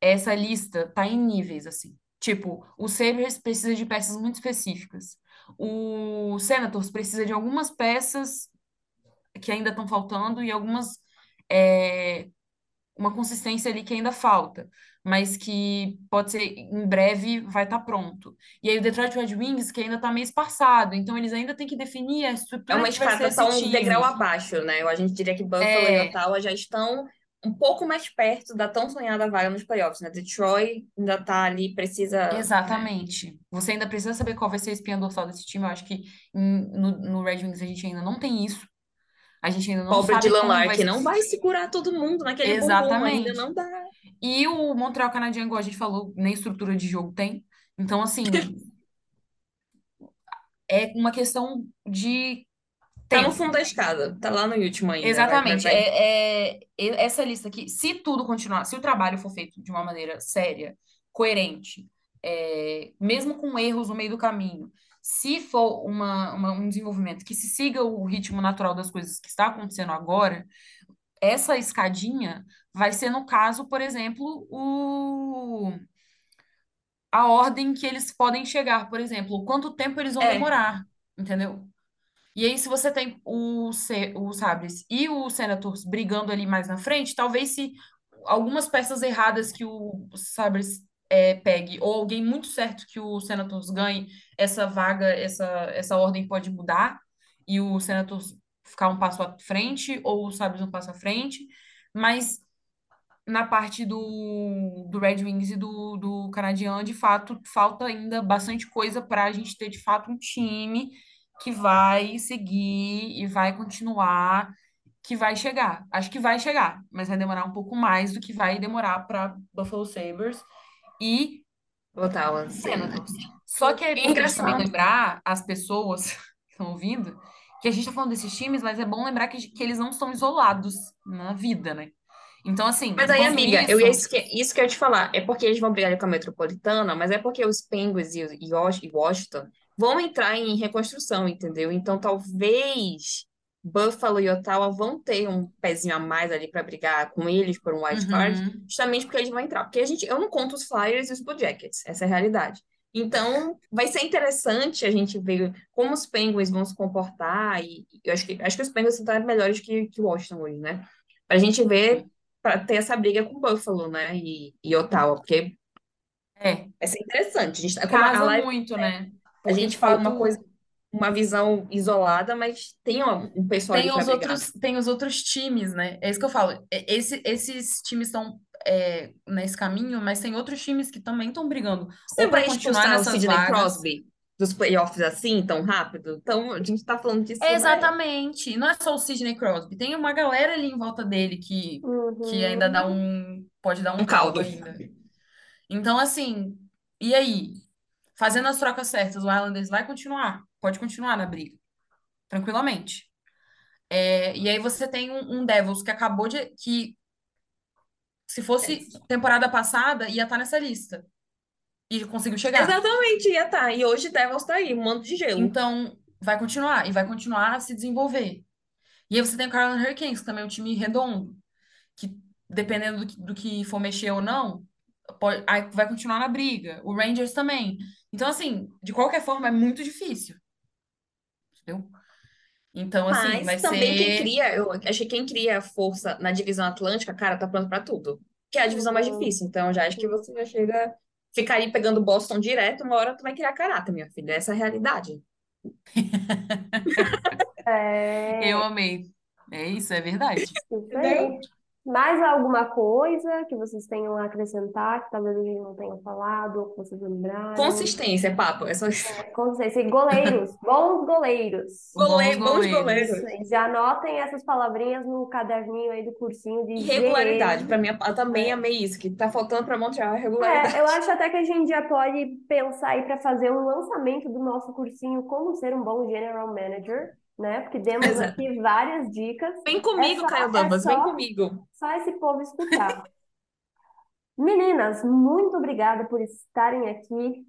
essa lista tá em níveis, assim. Tipo, o Sabres precisa de peças muito específicas. O Senators precisa de algumas peças que ainda estão faltando e algumas. é, uma consistência ali que ainda falta, mas que pode ser em breve vai estar pronto. E aí o Detroit Red Wings, que ainda está meio esparçado, então eles ainda têm que definir a É estrutura uma vai ser escada um degrau abaixo, né? A gente diria que Buffalo e É, Ottawa já estão um pouco mais perto da tão sonhada vaga nos playoffs, né? Detroit ainda tá ali, precisa, né? exatamente. Você ainda precisa saber qual vai ser a espinha dorsal desse time. Eu acho que no, no Red Wings a gente ainda não tem isso. A gente ainda não Pobre sabe Dylan como vai Larkin ser. não vai segurar todo mundo naquele bumbum, ainda Exatamente. não dá. E o Montreal Canadiens, igual a gente falou, nem estrutura de jogo tem. Então, assim, é uma questão de Tá no fundo da escada, tá lá no último ainda. Vai, vai, Exatamente. vai. É, é- essa lista aqui, se tudo continuar, se o trabalho for feito de uma maneira séria, coerente, é, mesmo com erros no meio do caminho, se for uma, uma- um desenvolvimento que se siga o ritmo natural das coisas que está acontecendo agora, essa escadinha vai ser, no caso, por exemplo, o, a ordem que eles podem chegar, por exemplo, quanto tempo eles vão É, demorar, entendeu? E aí, se você tem o, Se- o Sabres e o Senators brigando ali mais na frente, talvez se algumas peças erradas que o Sabres é, pegue, ou alguém muito certo que o Senators ganhe, essa vaga, essa, essa ordem pode mudar, e o Senators ficar um passo à frente, ou o Sabres um passo à frente, mas na parte do, do Red Wings e do, do Canadian, de fato, falta ainda bastante coisa para a gente ter, de fato, um time que vai seguir e vai continuar, que vai chegar. Acho que vai chegar, mas vai demorar um pouco mais do que vai demorar para Buffalo Sabres e Ottawa, sim. Senators. Só que é Engraçado. lembrar as pessoas que estão ouvindo que a gente está falando desses times, mas é bom lembrar que, que eles não estão isolados na vida, né? Então, assim, Mas aí, amiga, eu ia, isso. isso que, isso que eu ia te falar. É porque eles vão brigar com a Metropolitana, mas é porque os Penguins e, o- e e Washington vão entrar em reconstrução, entendeu? Então, talvez Buffalo e Ottawa vão ter um pezinho a mais ali para brigar com eles por um wild card, Uhum. justamente porque eles vão entrar. Porque a gente, eu não conto os Flyers e os Blue Jackets, essa é a realidade. Então, vai ser interessante a gente ver como os Penguins vão se comportar, e eu acho que, acho que os Penguins estão melhores que, que o Washington hoje, né? Pra gente ver para ter essa briga com o Buffalo, né? E, e Ottawa, porque É, vai ser interessante. A gente, tá- a live, muito, né? a gente falou uma coisa, uma visão isolada, mas tem um, pessoal tem para os brigar. outros, tem os outros times, né? É isso que eu falo. E- Esse, esses times estão é, nesse caminho, mas tem outros times que também estão brigando Você ou vai continuar expulsar o nessas Sidney vagas. Crosby dos playoffs assim, tão rápido? Então, a gente tá falando disso, né? Exatamente. Não é só o Sidney Crosby. Tem uma galera ali em volta dele que, que ainda dá Uhum. um. Pode dar um Um caldo caldo. ainda. Então, assim, e aí? Fazendo as trocas certas, o Islanders vai continuar? Pode continuar na briga, tranquilamente. É, e aí você tem um, um Devils que acabou de. que se fosse temporada passada, ia estar nessa lista. E conseguiu chegar. Exatamente, ia tá. E hoje Devils tá aí, um mando de gelo. Então, vai continuar. E vai continuar a se desenvolver. E aí você tem o Carolina Hurricanes, que também é um time redondo. Que, dependendo do que, do que for mexer ou não, pode, aí vai continuar na briga. O Rangers também. Então, assim, de qualquer forma, é muito difícil. Entendeu? Então, assim, vai Mas também quem ser. cria, eu acho que quem cria força na divisão Atlântica, cara, tá pronto pra tudo. Que é a divisão mais Uhum. difícil. Então, já acho que você já chega, ficar ali pegando Boston direto, uma hora tu vai criar caráter, minha filha. Essa é a realidade. É, Eu amei. É isso, é verdade. isso aí. Mais alguma coisa que vocês tenham a acrescentar, que talvez a gente não tenha falado, ou que vocês lembrarem? Consistência, papo. É só isso. É, consistência. E goleiros, bons goleiros. Gole... Bons Bons goleiros. goleiros. Já anotem essas palavrinhas no caderninho aí do cursinho de E regularidade. Pra mim, eu também É. amei isso, que tá faltando pra Montreal a regularidade. É, eu acho até que a gente já pode pensar aí para fazer um lançamento do nosso cursinho Como Ser um Bom General Manager, né? Porque demos Exato. aqui várias dicas. Vem comigo, É só- Caio é Damas, vem comigo. Só esse povo escutar. Meninas, muito obrigada por estarem aqui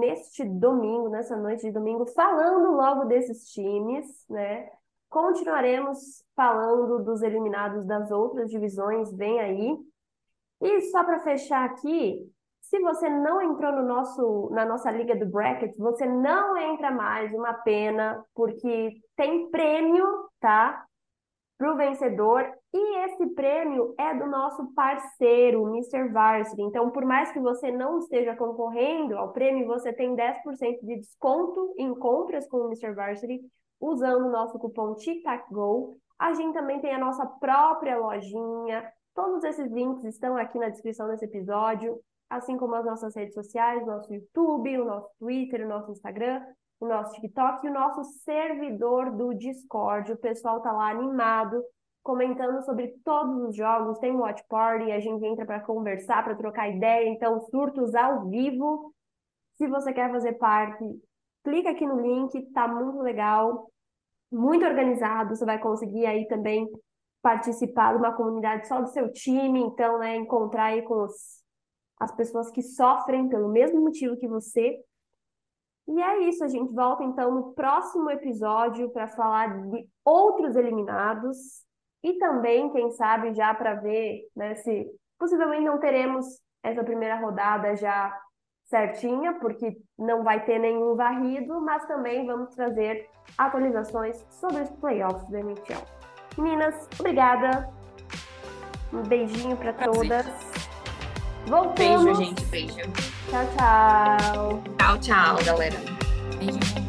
neste domingo, nessa noite de domingo, falando logo desses times, né? Continuaremos falando dos eliminados das outras divisões, vem aí. E só para fechar aqui, se você não entrou no nosso, na nossa liga do bracket, você não entra mais, uma pena, porque tem prêmio, tá? Para o vencedor. E esse prêmio é do nosso parceiro, Mr. Varsity. Então, por mais que você não esteja concorrendo ao prêmio, você tem 10% de desconto em compras com o Mr. Varsity usando o nosso cupom TICTACGO. A gente também tem a nossa própria lojinha. Todos esses links estão aqui na descrição desse episódio, assim como as nossas redes sociais, nosso YouTube, o nosso Twitter, o nosso Instagram, o nosso TikTok e o nosso servidor do Discord. O pessoal tá lá animado, comentando sobre todos os jogos. Tem um watch party, a gente entra para conversar, para trocar ideia. Então, surtos ao vivo. Se você quer fazer parte, clica aqui no link, tá muito legal, muito organizado. Você vai conseguir aí também participar de uma comunidade só do seu time. Então, né, encontrar aí com os, as pessoas que sofrem pelo mesmo motivo que você. E é isso, a gente volta então no próximo episódio para falar de outros eliminados e também, quem sabe, já para ver, né, se possivelmente não teremos essa primeira rodada já certinha, porque não vai ter nenhum varrido, mas também vamos trazer atualizações sobre os playoffs da NHL. Meninas, obrigada. Um beijinho para todas. Voltamos. Beijo, gente, beijo. Tchau, tchau. Tchau, tchau, galera. Beijinho.